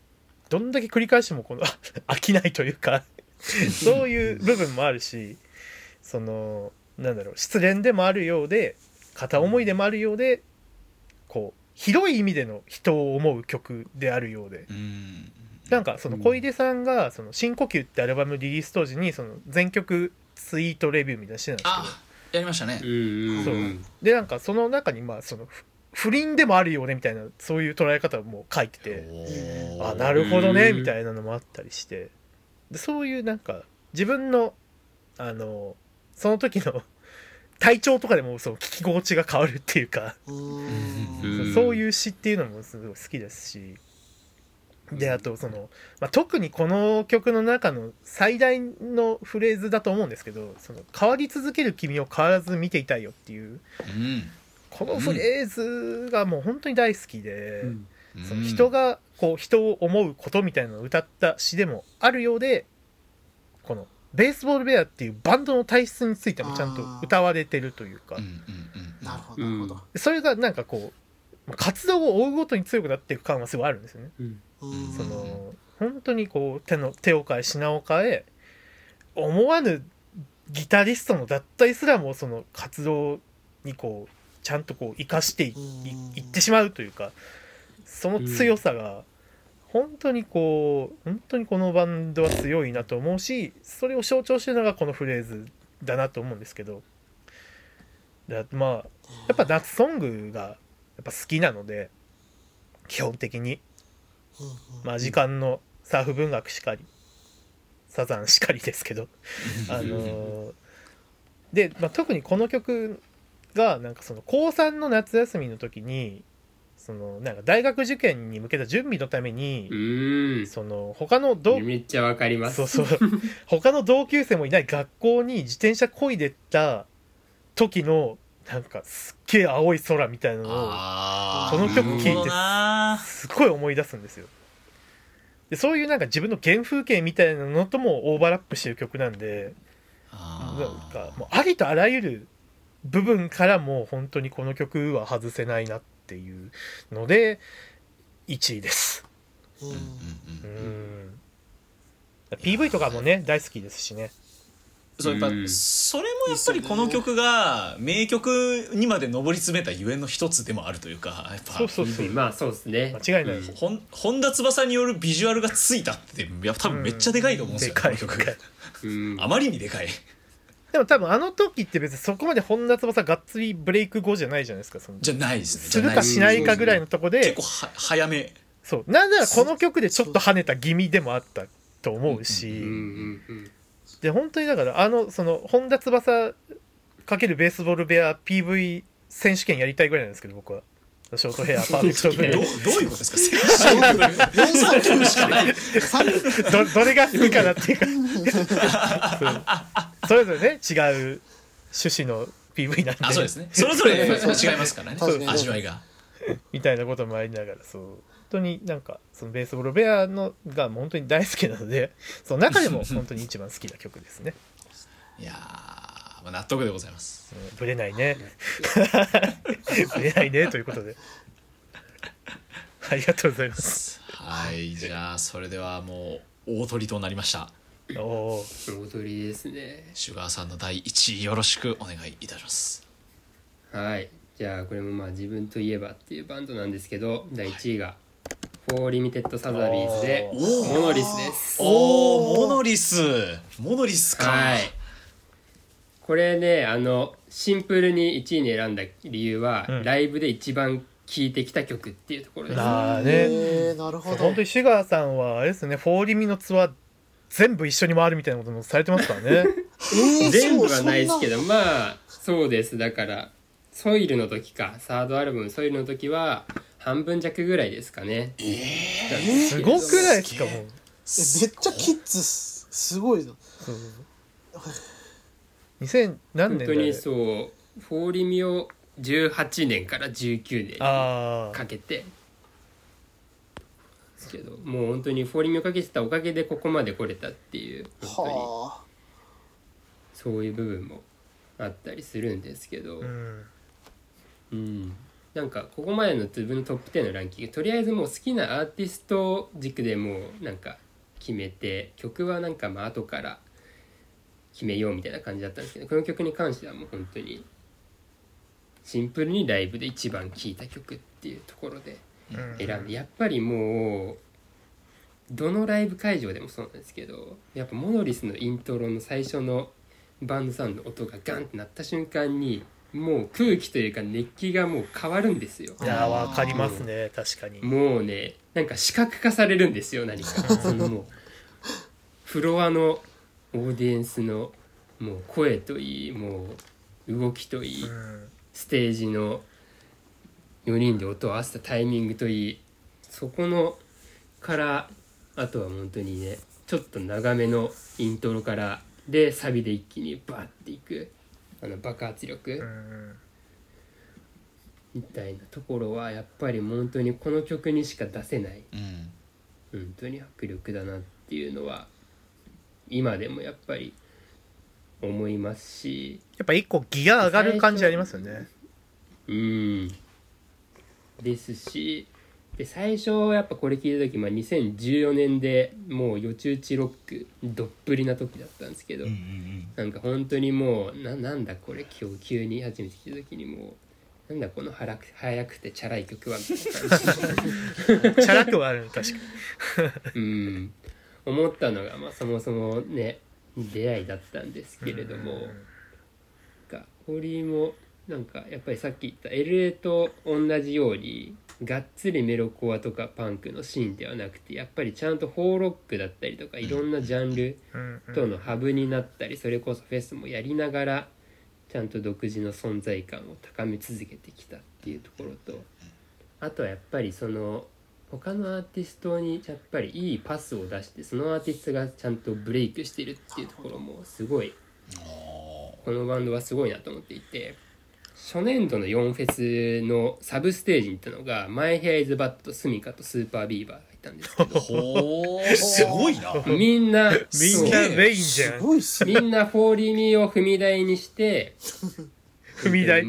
どんだけ繰り返してもこの飽きないというかそういう部分もあるしそのなんだろう。失恋でもあるようで片思いでもあるようでこう広い意味での人を思う曲であるようで。うん。なんかその小出さんが「その深呼吸」ってアルバムリリース当時にその全曲ツイートレビューみたいなのしてたんですけど。あやりましたね。そううん。でなんかその中にまあそのふ不倫でもあるよねみたいなそういう捉え方も書いてて。あなるほどねうんみたいなのもあったりして。でそういうなんか自分のあのその時の体調とかでもその聞き心地が変わるっていうか。そういう詩っていうのもすごい好きですし。であとその、まあ、特にこの曲の中の最大のフレーズだと思うんですけど「その変わり続ける君を変わらず見ていたいよ」っていううん。このフレーズがもう本当に大好きで。うん。その人がこう人を思うことみたいなのを歌った詩でもあるようでベースボールベアっていうバンドの体質についてもちゃんと歌われてるというか。なるほどなるほど。それがなんかこうまあ活動を追うごとに強くなっていく感はすごいあるんですよね。うん。うんその本当にこう手の手を変え品を変え思わぬギタリストの脱退すらもその活動にこうちゃんとこう生かしていいいってしまうというかその強さが本当にこう本当にこのバンドは強いなと思うしそれを象徴してるのがこのフレーズだなと思うんですけど。だまあやっぱ夏ソングがやっぱ好きなので基本的に。まあ時間のサーフ文学しかりサザンしかりですけど。あのーで、まあ、特にこの曲がなんかその高3の夏休みの時にそのなんか大学受験に向けた準備のために、うん。その他の同めっちゃわかります。そうそう。他の同級生もいない学校に自転車こいでった時のなんかすっげえ青い空みたいなのをあこの曲聴いてなるほどな。すごい思い出すんですよ。でそういうなんか自分の原風景みたいなのともオーバーラップしてる曲なんであなんーかもうありとあらゆる部分からもう本当にこの曲は外せないなっていうので1位です。うん。うんうんううん。ん PV とかもね大好きですしね。そうやっぱうん。それもやっぱりこの曲が名曲にまで上り詰めたゆえんの一つでもあるというかやっぱ。そうそうそう。まあそうですね。間違いない。うん。ほん本田翼によるビジュアルがついたっていや多分めっちゃでかいと思うんですよ、でかい。この曲。でかい。うん。あまりにでかいでも多分あの時って別にそこまで本田翼がっつりブレイク後じゃないじゃないですかその。じゃないですね。するかしないかぐらいのとこで。結構は早め。そう。なんならこの曲でちょっと跳ねた気味でもあったと思うし、で本当にだからあのその本田翼かけるベースボールベア PV 選手権やりたいぐらいなんですけど僕はショートヘア パーフェクトブルどういうことですか？選手439しかない。どどれが好きかなっていうか。それぞれね。違う趣旨の PV なんで。あそうですね。それぞれ違いますからね。味わいが。みたいなこともありながらそう。本当になんかそのベースボールベアのが本当に大好きなのでその中でも本当に一番好きな曲ですね、いやーまあ納得でございます。うん、ぶれないね。ぶれないねということで。ありがとうございます。はいじゃあそれではもう大トリとなりました。おお大トリですねシュガーさんの第1位よろしくお願いいたします。はい。じゃあこれもまあ自分といえばっていうバンドなんですけど第1位が「フォーリミテッド・サザビーズ」でモノリスです。おおモノリス。モノリスか。はいこれねあのシンプルに1位に選んだ理由は、うん。ライブで一番聴いてきた曲っていうところです。あーね。へーなるほど。本当にシュガーさんはあれですねフォーリミのツアー全部一緒に回るみたいなこともされてますからね。えー全部そうはないですけどまあそうです。だからソイルの時かサードアルバム「ソイル」の時は半分弱ぐらいですかね。すごくないですかもう。えめっちゃキッズす。すごいなそう2000何年だよ本当にそうフォーリミを18年から19年かけて。ですけどもう本当にフォーリミをかけてたおかげでここまで来れたっていう本当に。はそういう部分もあったりするんですけど、うんうん、なんかここまでの自分のトップ10のランキングとりあえずもう好きなアーティスト軸でもうなんか決めて曲はなんかまあ後から決めようみたいな感じだったんですけどこの曲に関してはもう本当にシンプルにライブで一番聴いた曲っていうところでうん。選んでやっぱりもうどのライブ会場でもそうなんですけどやっぱモノリスのイントロの最初のバンドサウンドの音がガンってなった瞬間にもう空気というか熱気がもう変わるんですよ。いやーわかりますね。確かに。もうねなんか視覚化されるんですよ何か。そのもうフロアのオーディエンスのもう声といいもう動きといい、うん。ステージの4人で音を合わせたタイミングといいそこのからあとは本当にねちょっと長めのイントロからでサビで一気にバッていくあの爆発う力ん。みたいなところはやっぱり本当にこの曲にしか出せないうん。本当に迫力だなっていうのは今でもやっぱり思いますし。やっぱ一個ギア上がる感じありますよね。うん。ですしで最初やっぱこれ聞いた時、まあ、2014年でもうよち打ちロックどっぷりな時だったんですけど、うんうんなんか本当にもうななんだこれ今日急に初めて聞いた時にもうなんだこの速く速くてチャラい曲はみたいな感じ チャラくはある確かに。うん思ったのが、まあ、そもそもね出会いだったんですけれども、が堀井もなんかやっぱりさっき言った LA と同じようにがっつりメロコアとかパンクのシーンではなくてやっぱりちゃんとフォーロックだったりとかいろんなジャンルとのハブになったりそれこそフェスもやりながらちゃんと独自の存在感を高め続けてきたっていうところとあとはやっぱりその他のアーティストにやっぱりいいパスを出してそのアーティストがちゃんとブレイクしてるっていうところもすごいこのバンドはすごいなと思っていて初年度の4フェスのサブステージに行ったのがマイヘアイズバットスミカとスーパービーバーがいたんですけど ほー。すごいなみんなみんなメインじゃすんみんなフォーリミを踏み台にして 踏み台。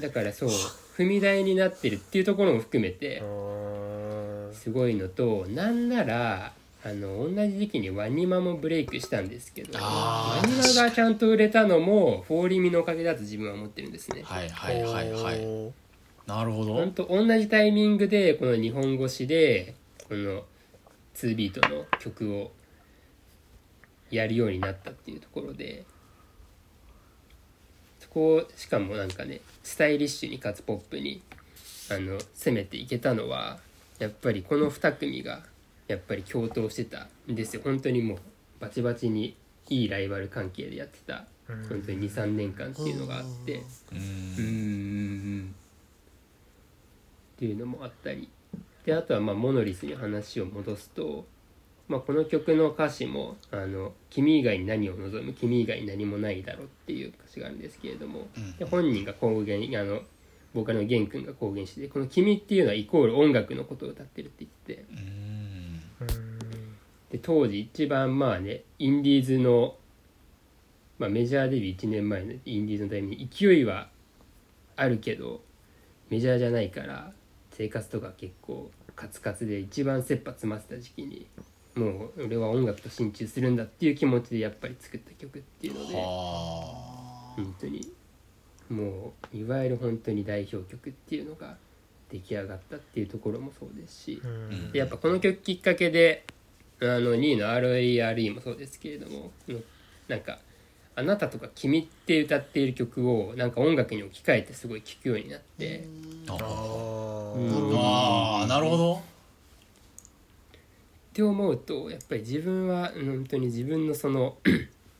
だからそう 踏み台になってるっていうところも含めてうんすごいのとなんならあの同じ時期にワニマもブレイクしたんですけどワニマがちゃんと売れたのもフォーリミのおかげだと自分は思ってるんですね。はいはいはいはい。なるほど。本当同じタイミングでこの日本語詞でこの2ビートの曲をやるようになったっていうところでそこをしかもなんかねスタイリッシュにかつポップにあの攻めていけたのはやっぱりこの2組がやっぱり共闘してた。んですよ。本当にもうバチバチにいいライバル関係でやってた。本当に23年間っていうのがあって。うん。うん。っていうのもあったり。であとはまあモノリスに話を戻すと、まあ、この曲の歌詞も「あの君以外に何を望む？君以外に何もないだろ」っていう歌詞があるんですけれども、で本人が公言あのボーカルの玄君が公言しててこの「君」っていうのはイコール音楽のことを歌ってるって言ってで当時一番まあねインディーズの、まあ、メジャーデビュー1年前のインディーズのタイミングに勢いはあるけどメジャーじゃないから生活とか結構カツカツで一番切羽詰まってた時期にもう俺は音楽と心中するんだっていう気持ちでやっぱり作った曲っていうのでは本当に。もういわゆる本当に代表曲っていうのが出来上がったっていうところもそうですし。やっぱこの曲きっかけであの2位の RARE もそうですけれどものなんか「あなた」とか「君」って歌っている曲をなんか音楽に置き換えてすごい聴くようになって、ああうん。ーあーなるほどって思うとやっぱり自分はうん本当に自分のその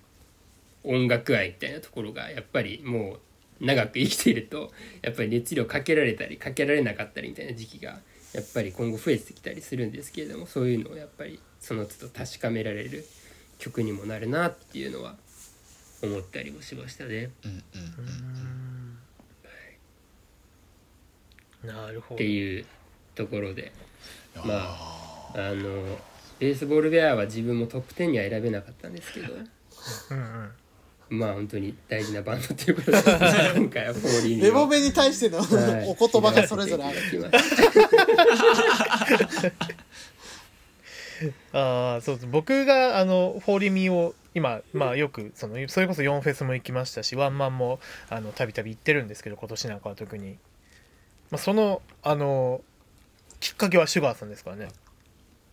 音楽愛みたいなところがやっぱりもう長く生きているとやっぱり熱量かけられたりかけられなかったりみたいな時期がやっぱり今後増えてきたりするんですけれどもそういうのをやっぱりその都度確かめられる曲にもなるなっていうのは思ったりもしましたね。うんうんなるほど。っていうところでうんまああのベースボールベアは自分もトップ10には選べなかったんですけど。うんうん。まあ本当に大事なバンドということで。今回はフォーリーにレボベに対してのはい。お言葉がそれぞれある。いただきましたああそうです。僕があのフォーリミを今まあよくそのそれこそ4フェスも行きましたしワンマンもあのたびたび行ってるんですけど今年なんかは特に、まあ、そのあのきっかけはシュガーさんですからね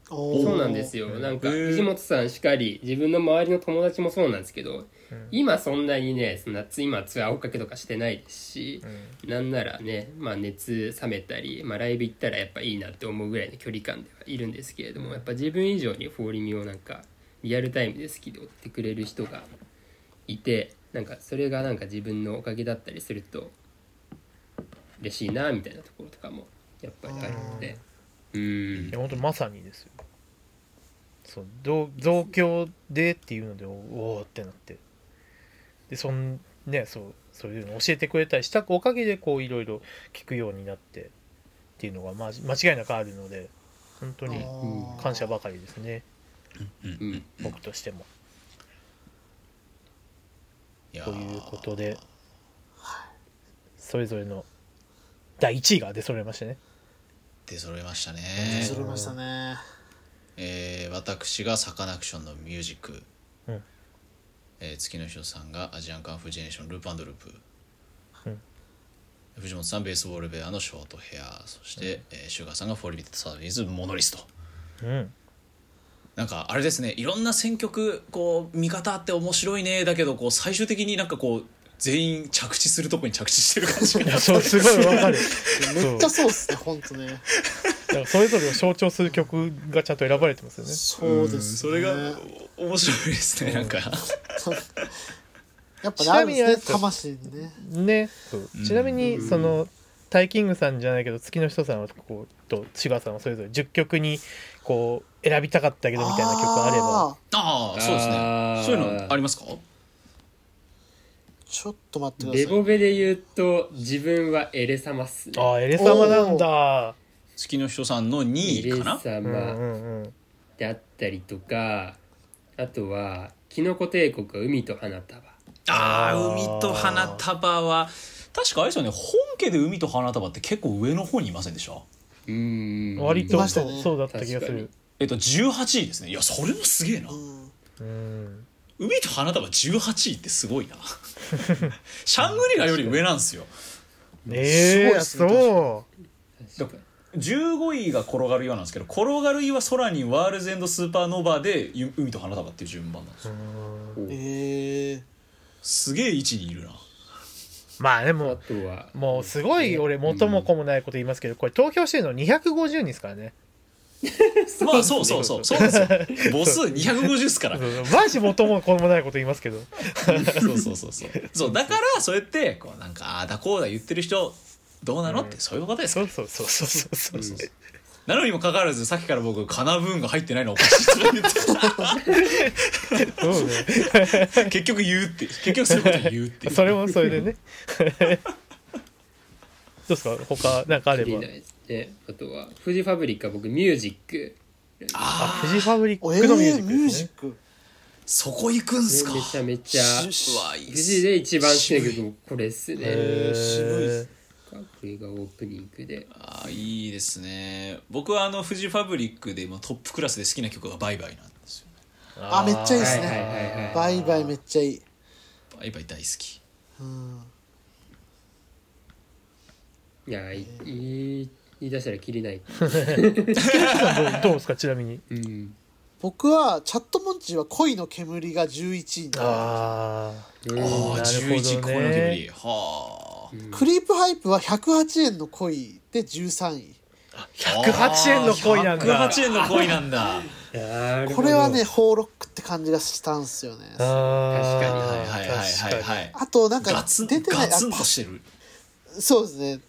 そそうなんですよ。なんか藤本さんしかり自分の周りの友達もそうなんですけど、うん。今そんなにねそんな今ツアー追っかけとかしてないですしう、ん。なんならね、まあ、熱冷めたり、まあ、ライブ行ったらやっぱいいなって思うぐらいの距離感ではいるんですけれども、やっぱ自分以上にフォーリミをなんかリアルタイムで好きで追ってくれる人がいてなんかそれがなんか自分のおかげだったりすると嬉しいなみたいなところとかもやっぱりあるので。うん。いや本当まさにですよそう同同郷でっていうのでおおーってなって。でそんねそうそういうの教えてくれたりしたおかげでこういろいろ聞くようになってっていうのがま間違いなくあるので本当に感謝ばかりですね。うんうん僕としても。いやということでそれぞれの第1位が出揃いましたね。出揃いましたね。それましたね。えー私がサカナクションのミュージック、うん。えー月の人さんがアジアンカンフージェネレーションループ&ループ、うん。藤本さんベースボールベアのショートヘアそして、えーシュガーさんがフォーリミテッドサザビーズモノリスとうん。なんかあれですねいろんな選曲こう見方あって面白いねだけどこう最終的になんかこう全員着地するとこに着地してる感じが。いやそうすごいわかる。めっちゃそうっすね、ほんとね。だからそれぞれを象徴する曲がちゃんと選ばれてますよね。そうです、それがお面白いですねなんか。やっぱねあるんですねちなみに魂にね。ねちなみにそのタイキングさんじゃないけど月の人さんはこうとシュガーさんはそれぞれ10曲にこう選びたかったけどみたいな曲あれば。ああそうですね。そういうのありますか？ちょっと待ってください。レボベで言うと自分はエレ様っすね。ああエレ様なんだ月の人さんの2エレ位かな？うんう様であったりとかあとはキノコ帝国は海と花束。ああ海と花束は確かあれですよね本家で海と花束って結構上の方にいませんでした？うーん。割とそうだった気がする。えっと18位ですね。いやそれもすげえな。うん。うん。海と花束18位ってすごいな。シャングリラより上なんですよ。ええすごいっすねそ確か15位が転がるようなんですけど転がる岩空にワールズエンドスーパーノーバーでゆ海と花束っていう順番なんですよ。ええすげえ位置にいるな。あまあでもとはもうすごい俺元も子もないこと言いますけどこれ投票してるの250人ですからね。まあそうそうそうそうですよ。母数250っすから。そうそう。マジ元も子もないこと言いますけど。そうそうそうそう。そうだからそうやってこうなんかああだこうだ言ってる人どうなの、うん、ってそういうことですそうそうそうそうそうそう、なのにもかかわらずさっきから僕「かなぶんが入ってないのおかしい」と言ってたね、結局言うって結局そういうこと言うって。それもそれでね。どうですか？他なんかあれば。あとはフジファブリックは僕ミュージック。ああフジファブリックのミュージック、ね,えー、ジック。そこ行くんすか？めちゃめちゃ。フジで一番好きな曲これっすね。渋いっす。ねこれがオープニングで。あーいいですね。僕はあのフジファブリックでもトップクラスで好きな曲が「バイバイ」なんですよあめっちゃいいっすはいはいねはいはい。バイバイめっちゃいい。バイバイ大好き。うん。いやいい言い言い出したらきりない。どうどうですかちなみに？うん。僕はチャットモンチーは恋の煙が11位にあうんああなるほどね。11個の煙。はあクリープハイプは108円の恋で13位。あ108円の恋なんだ。108円の恋なんだ。これはねホーロックって感じがしたんすよね。あ確かに。はいはいはいはいはい。あとなんか出てないガツンとしてる。そうですね。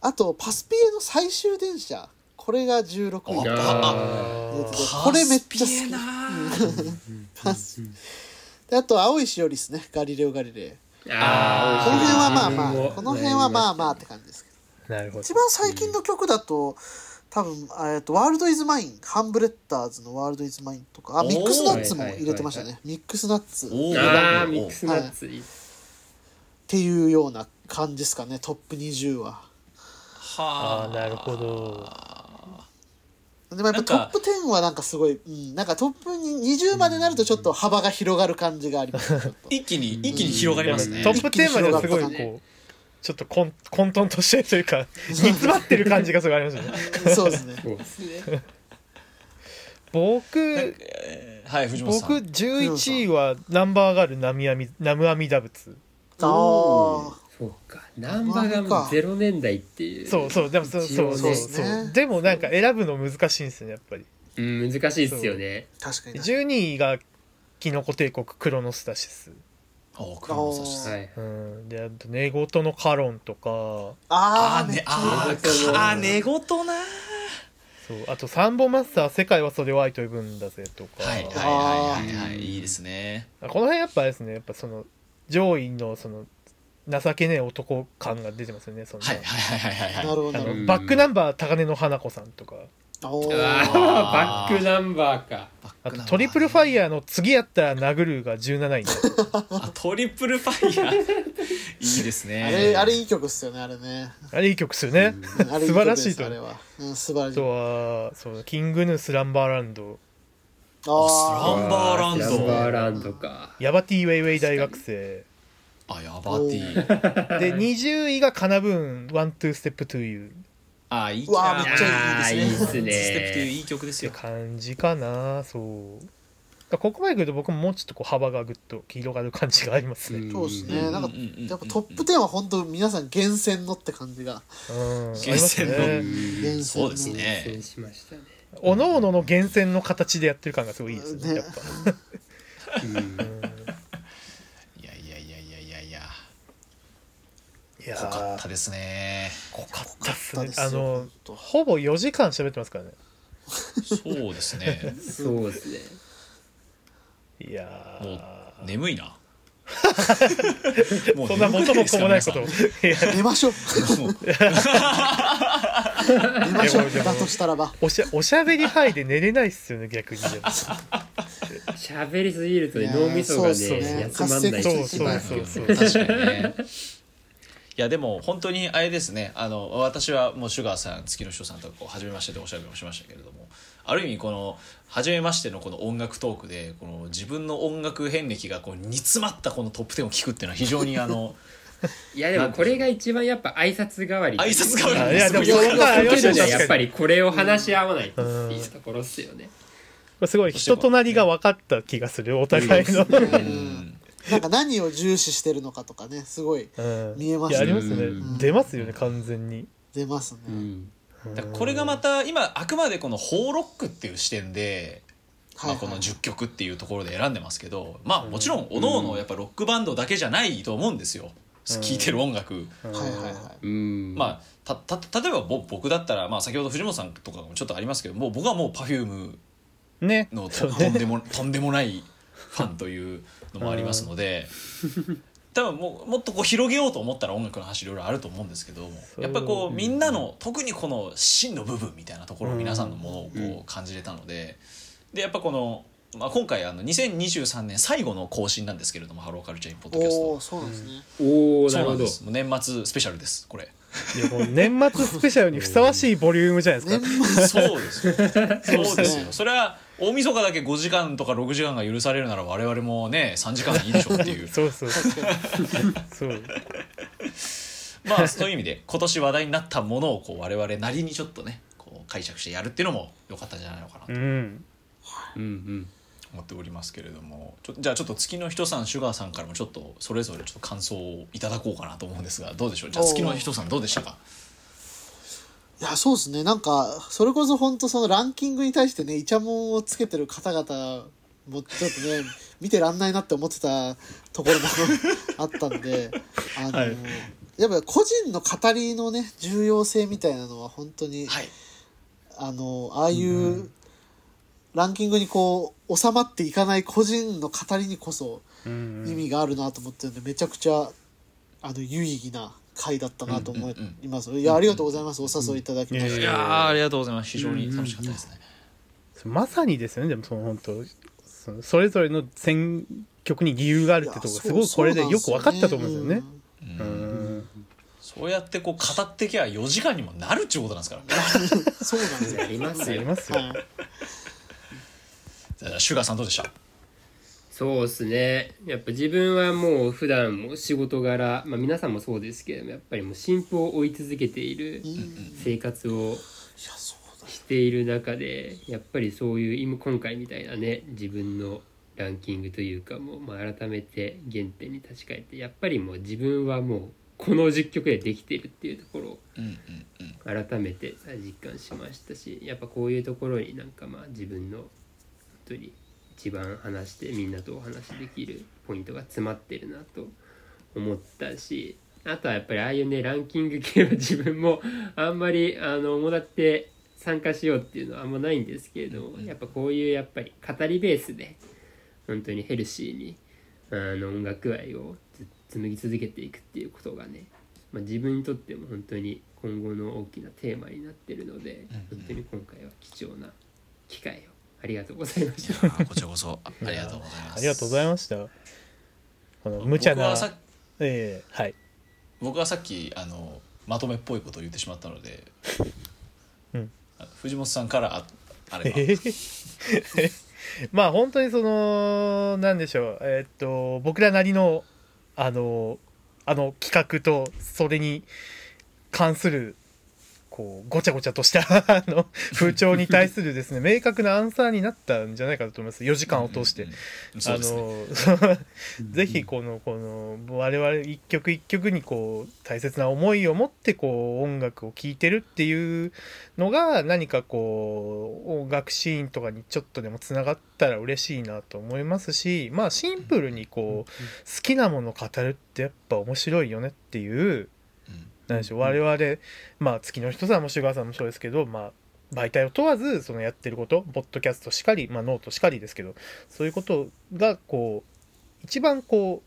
あとパスピエの最終電車。これが16位。あ出ててパこれめっちゃパスピエ好きな あと青いしおりですね。ガリレオ・ガリレ。イあーこの辺はまあまあこの辺はまあまあって感じですけど。なるほど一番最近の曲だと多分えっとワールド・イズ・マインハンブレッダーズのワールド・イズ・マインとかあミックスナッツも入れてましたはいねミックスナッツ。あーミックスナッツ。いい。ていうような感じですかねトップ20は。はあーなるほどでもやっぱトップ10はなんかすごい、うん、なんかトップに20までなるとちょっと幅が広がる感じがあります。一気に一気に広がりますね。トップ10まではすごいこうちょっと混混沌としてるというか 煮詰まってる感じがすごいありますよね。そうですね。僕えーはい藤本さん。僕11位はナンバーガールナミアミナムアミダ仏ああそうか。ナンバーがもう0年代っていう。そうそうでもそうそうそうそうですね。そう。でもなんか選ぶの難しいんですよねやっぱり。うん難しいっすよね。確かに。な12位がキノコ帝国クロノスタシス。おクロノサシス。はい。うん。であと寝言のカロンとか。あああーねあめっちゃいいーあー寝言なそう。あとサンボマスター世界はそれを愛と呼ぶんだぜとか、はいはいはいはいはい。いいですね。この辺やっぱですね。やっぱその上位のその情けねえ男感が出てますよねその、はいはいはいはいはい。なるほど。あなるほうん。のバックナンバー高根の花子さんとか。どおー。うわー。バックナンバーか。あとトリプルファイヤーの次やったら殴るが17位。にあトリプルファイヤー。いいですね。あれあれいい曲っすよねあれね。あれいい曲っすよね、あれいい素晴曲ですらしいと。あれは、うん、素晴らしい。あとはそうキングヌーズランバーランド。あランバーランド。ランバーランドか。ヤバ Tウェイウェイ大学生あヤバ Tで20位がカナブーンワントゥーステップトゥーユー。っあいいうわーめっちあゃいいですね。あーいいっすね。ステップいういい曲ですてよ感じかなそう。だからここまで来ると僕ももうちょっとこう幅がぐっと広がる感じがありますね、そうですね。なんかやっぱトップ10は本当皆さん厳選のって感じが。うん、厳選の。ありますね。厳選そうです厳ね選しましたね。おのおのの厳選の形でやってる感がすごいいいですねね。やっぱ。うん 濃かーったですね。濃かったっすね。あのほぼ4時間喋ってますからね。そうですね。そうですね。いやもうー眠いな。もうそんな元も子もないこと。寝ましょう。寝ましょう。だとしたらば。おしゃおしゃべり範囲で寝れないっすよね逆にでも。喋りすぎると脳みそがねそうっすね。休まんないそうそうそうそう。確かにねいやでも本当にあれですね。あの私はもうシュガーさん月の人さんとこう初めましてでおしゃべりもしましたけれどもある意味この初めましてのこの音楽トークでこの自分の音楽遍歴がこう煮詰まったこのトップ10を聞くっていうのは非常にあの いやでもこれが一番やっぱ挨拶代わり。挨拶代わり。あいやでもそれはありましたけどよ確かにやっぱりこれを話し合わないとっていうところっすよね。すごい人となりが分かった気がするお互いの、うんなんか何を重視してるのかとかねすごいうん。見えますいやありますね。うん。出ますよね完全に。出ますね、うん。だからこれがまた今あくまでこの「ホーロック」っていう視点で、まあ、はい。はいこの10曲っていうところで選んでますけどまあもちろんおのおのやっぱロックバンドだけじゃないと思うんですよ。聴いてる音楽。はいはいはい。うん。まあ、たた例えばぼ僕だったら、まあ、先ほど藤本さんとかもちょっとありますけどもう僕はもう Perfume ね。のとそとんでもとんでもないファンというのもありますので 多分もうもっとこう広げようと思ったら音楽の話いろいろあると思うんですけどやっぱこうみんなの特にこの真の部分みたいなところを皆さんのものをうんこう感じれたのででやっぱこの、まあ、今回あの2023年最後の更新なんですけれども「ハローカルチャーインポッドキャスト。おおそうなんですね、おおなそうなんでるほど。す。もう年末スペシャルですこれ。いやもう年末スペシャルにふさわしいボリュームじゃないです年か。末 そうですよ。そうですよ。ねそれは大晦日だけ5時間とか6時間が許されるなら我々もね3時間でいいでしょうっていう。そうそうそう。まあそういう意味で今年話題になったものをこう我々なりにちょっとねこう解釈してやるっていうのも良かったんじゃないのかなと。うん。うん。うん。思っておりますけれども。じゃあちょっと月の人さんシュガーさんからもちょっとそれぞれちょっと感想をいただこうかなと思うんですがどうでしょう？じゃあ月の人さんどうでしたか？いやそうですね。なんかそれこそ本当そのランキングに対してねイチャモンをつけてる方々もちょっとね 見てらんないなって思ってたところも あったんであの、はい。やっぱ個人の語りのね重要性みたいなのは本当に、はい。あのああいうランキングにこう収まっていかない個人の語りにこそうん。意味があるなと思ってるんでめちゃくちゃあの有意義な回だったなと思います、いやありがとうございます。お誘いいただきまして、うんいやーありがとうございます。非常に楽しかったですねまさにですよね。でもその本当そのそれぞれの選曲に理由があるってところがすごいこれでよく分かったと思うんですよね。そうやってこう語ってきゃ4時間にもなるっちゅうことなんですからうんそうなんですよ。ありますよ。ありますよ。はい。じゃあシュガーさんどうでした？そうですね。やっぱ自分はもう普段も仕事柄、まあ皆さんもそうですけども、やっぱりもう進歩を追い続けている生活をしている中でやっぱりそういう今今回みたいなね自分のランキングというかもう、まあ、改めて原点に立ち返ってやっぱりもう自分はもうこの10曲でできてるっていうところを改めて実感しましたしやっぱこういうところになんかまあ自分の本当に一番話してみんなとお話しできるポイントが詰まってるなと思ったしあとはやっぱりああいうねランキング系は自分もあんまりあのもらって参加しようっていうのはあんまないんですけれどもやっぱこういうやっぱり語りベースで本当にヘルシーにあの音楽愛をず紡ぎ続けていくっていうことがね、まあ、自分にとっても本当に今後の大きなテーマになってるので本当に今回は貴重な機会をありがとうございました。こちらこそあありがとうございますありがとうございました。この無茶な僕は、さええはい。僕はさっきあのまとめっぽいことを言ってしまったので、うんあ藤本さんからああれば、ええ まあ本当にそのなんでしょうえーっと僕らなりのあのあの企画とそれに関するこうごちゃごちゃとした あの風潮に対するですね 明確なアンサーになったんじゃないかと思います。4時間を通して。あのぜひこのこの我々一曲一曲にこう大切な思いを持ってこう音楽を聴いてるっていうのが何かこう音楽シーンとかにちょっとでもつながったら嬉しいなと思いますしまあシンプルにこう好きなものを語るってやっぱ面白いよねっていうでしょう我々まあ月の人さんもシュガーさんもそうですけどまあ媒体を問わずそのやってることポッドキャストしかり、まあ、ノートしかりですけどそういうことがこう一番こ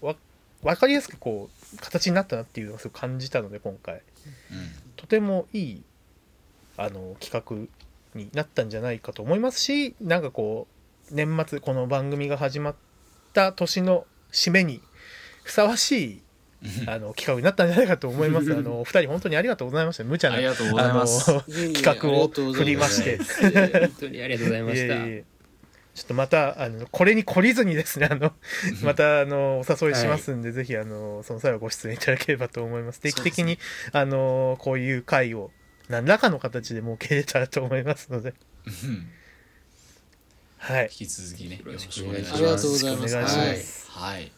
うわ分かりやすくこう形になったなっていうのをすごく感じたので今回。とてもいいあの企画になったんじゃないかと思いますしなんかこう年末この番組が始まった年の締めにふさわしいうんあの企画になったんじゃないかと思います。あのお二人本当にありがとうございました。無茶なありがとうございます。企画を振りまして。本当にありがとうございました。ちょっとまたあのこれに懲りずにですねあのまたあのお誘いしますんで、ぜひあのその際はご出演いただければと思います。定期的に、あのこういう会を何らかの形で設けれたらと思いますので。うん。はい。引き続きねよろしくお願いします。とうございます。お願いします。はい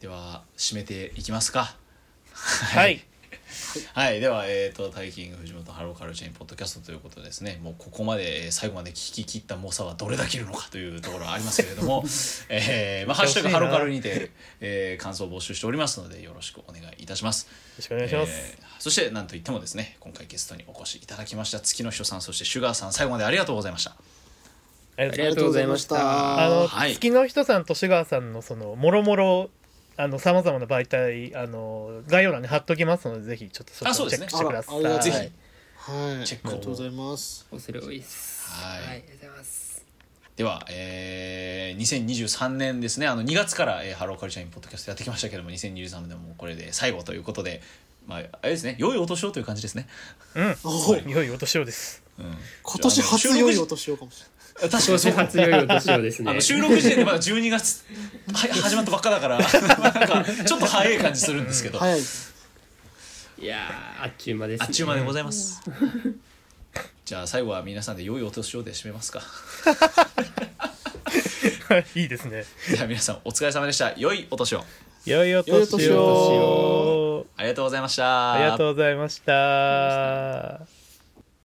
では締めていきますか。はい。はい、では、えー、とタイキング藤本ハローカルチェインポッドキャストということでですね。もうここまでえー最後まで聞き切った猛者はどれだけいるのかというところはありますけれども「えーまあ、ハッシュタグハローカル」にて、えー感想を募集しておりますのでよろしくお願いいたします。よろしくお願いします、えーそしてなんといってもですね今回ゲストにお越しいただきました月の人さんそしてシュガーさん最後までありがとうございました。ありがとうございます。ありがとうございました。あの、はい。月の人さんとシュガーさんのそのもろもろあのさまざまな媒体あの概要欄に貼っときますのでぜひちょっとそこをチェあそうですね。ックしてください。あらありがとうぜひ。はい。チェックを。ありがとうございます。恐れ多い。ですはいありがとうございます。では、えー、2023年ですね。あの2月から、えーハローカルチャーインポッドキャストやってきましたけども2023年でもこれで最後ということでまああれですね。良いお年をという感じですね。うん、おいお年をです。うん、今年初良いお年をかもし確かにそう初良いお年をですねあの収録時点でまだ12月は始まったばっかだから なんかちょっと早い感じするんですけど、早いいやーあっちゅう間ですねあっちゅう間でございます。じゃあ最後は皆さんで良いお年をで締めますか。いいですね。では皆さんお疲れ様でした。良いお年を。よいお良いお年年を。ありがとうございました。ありがとうございました。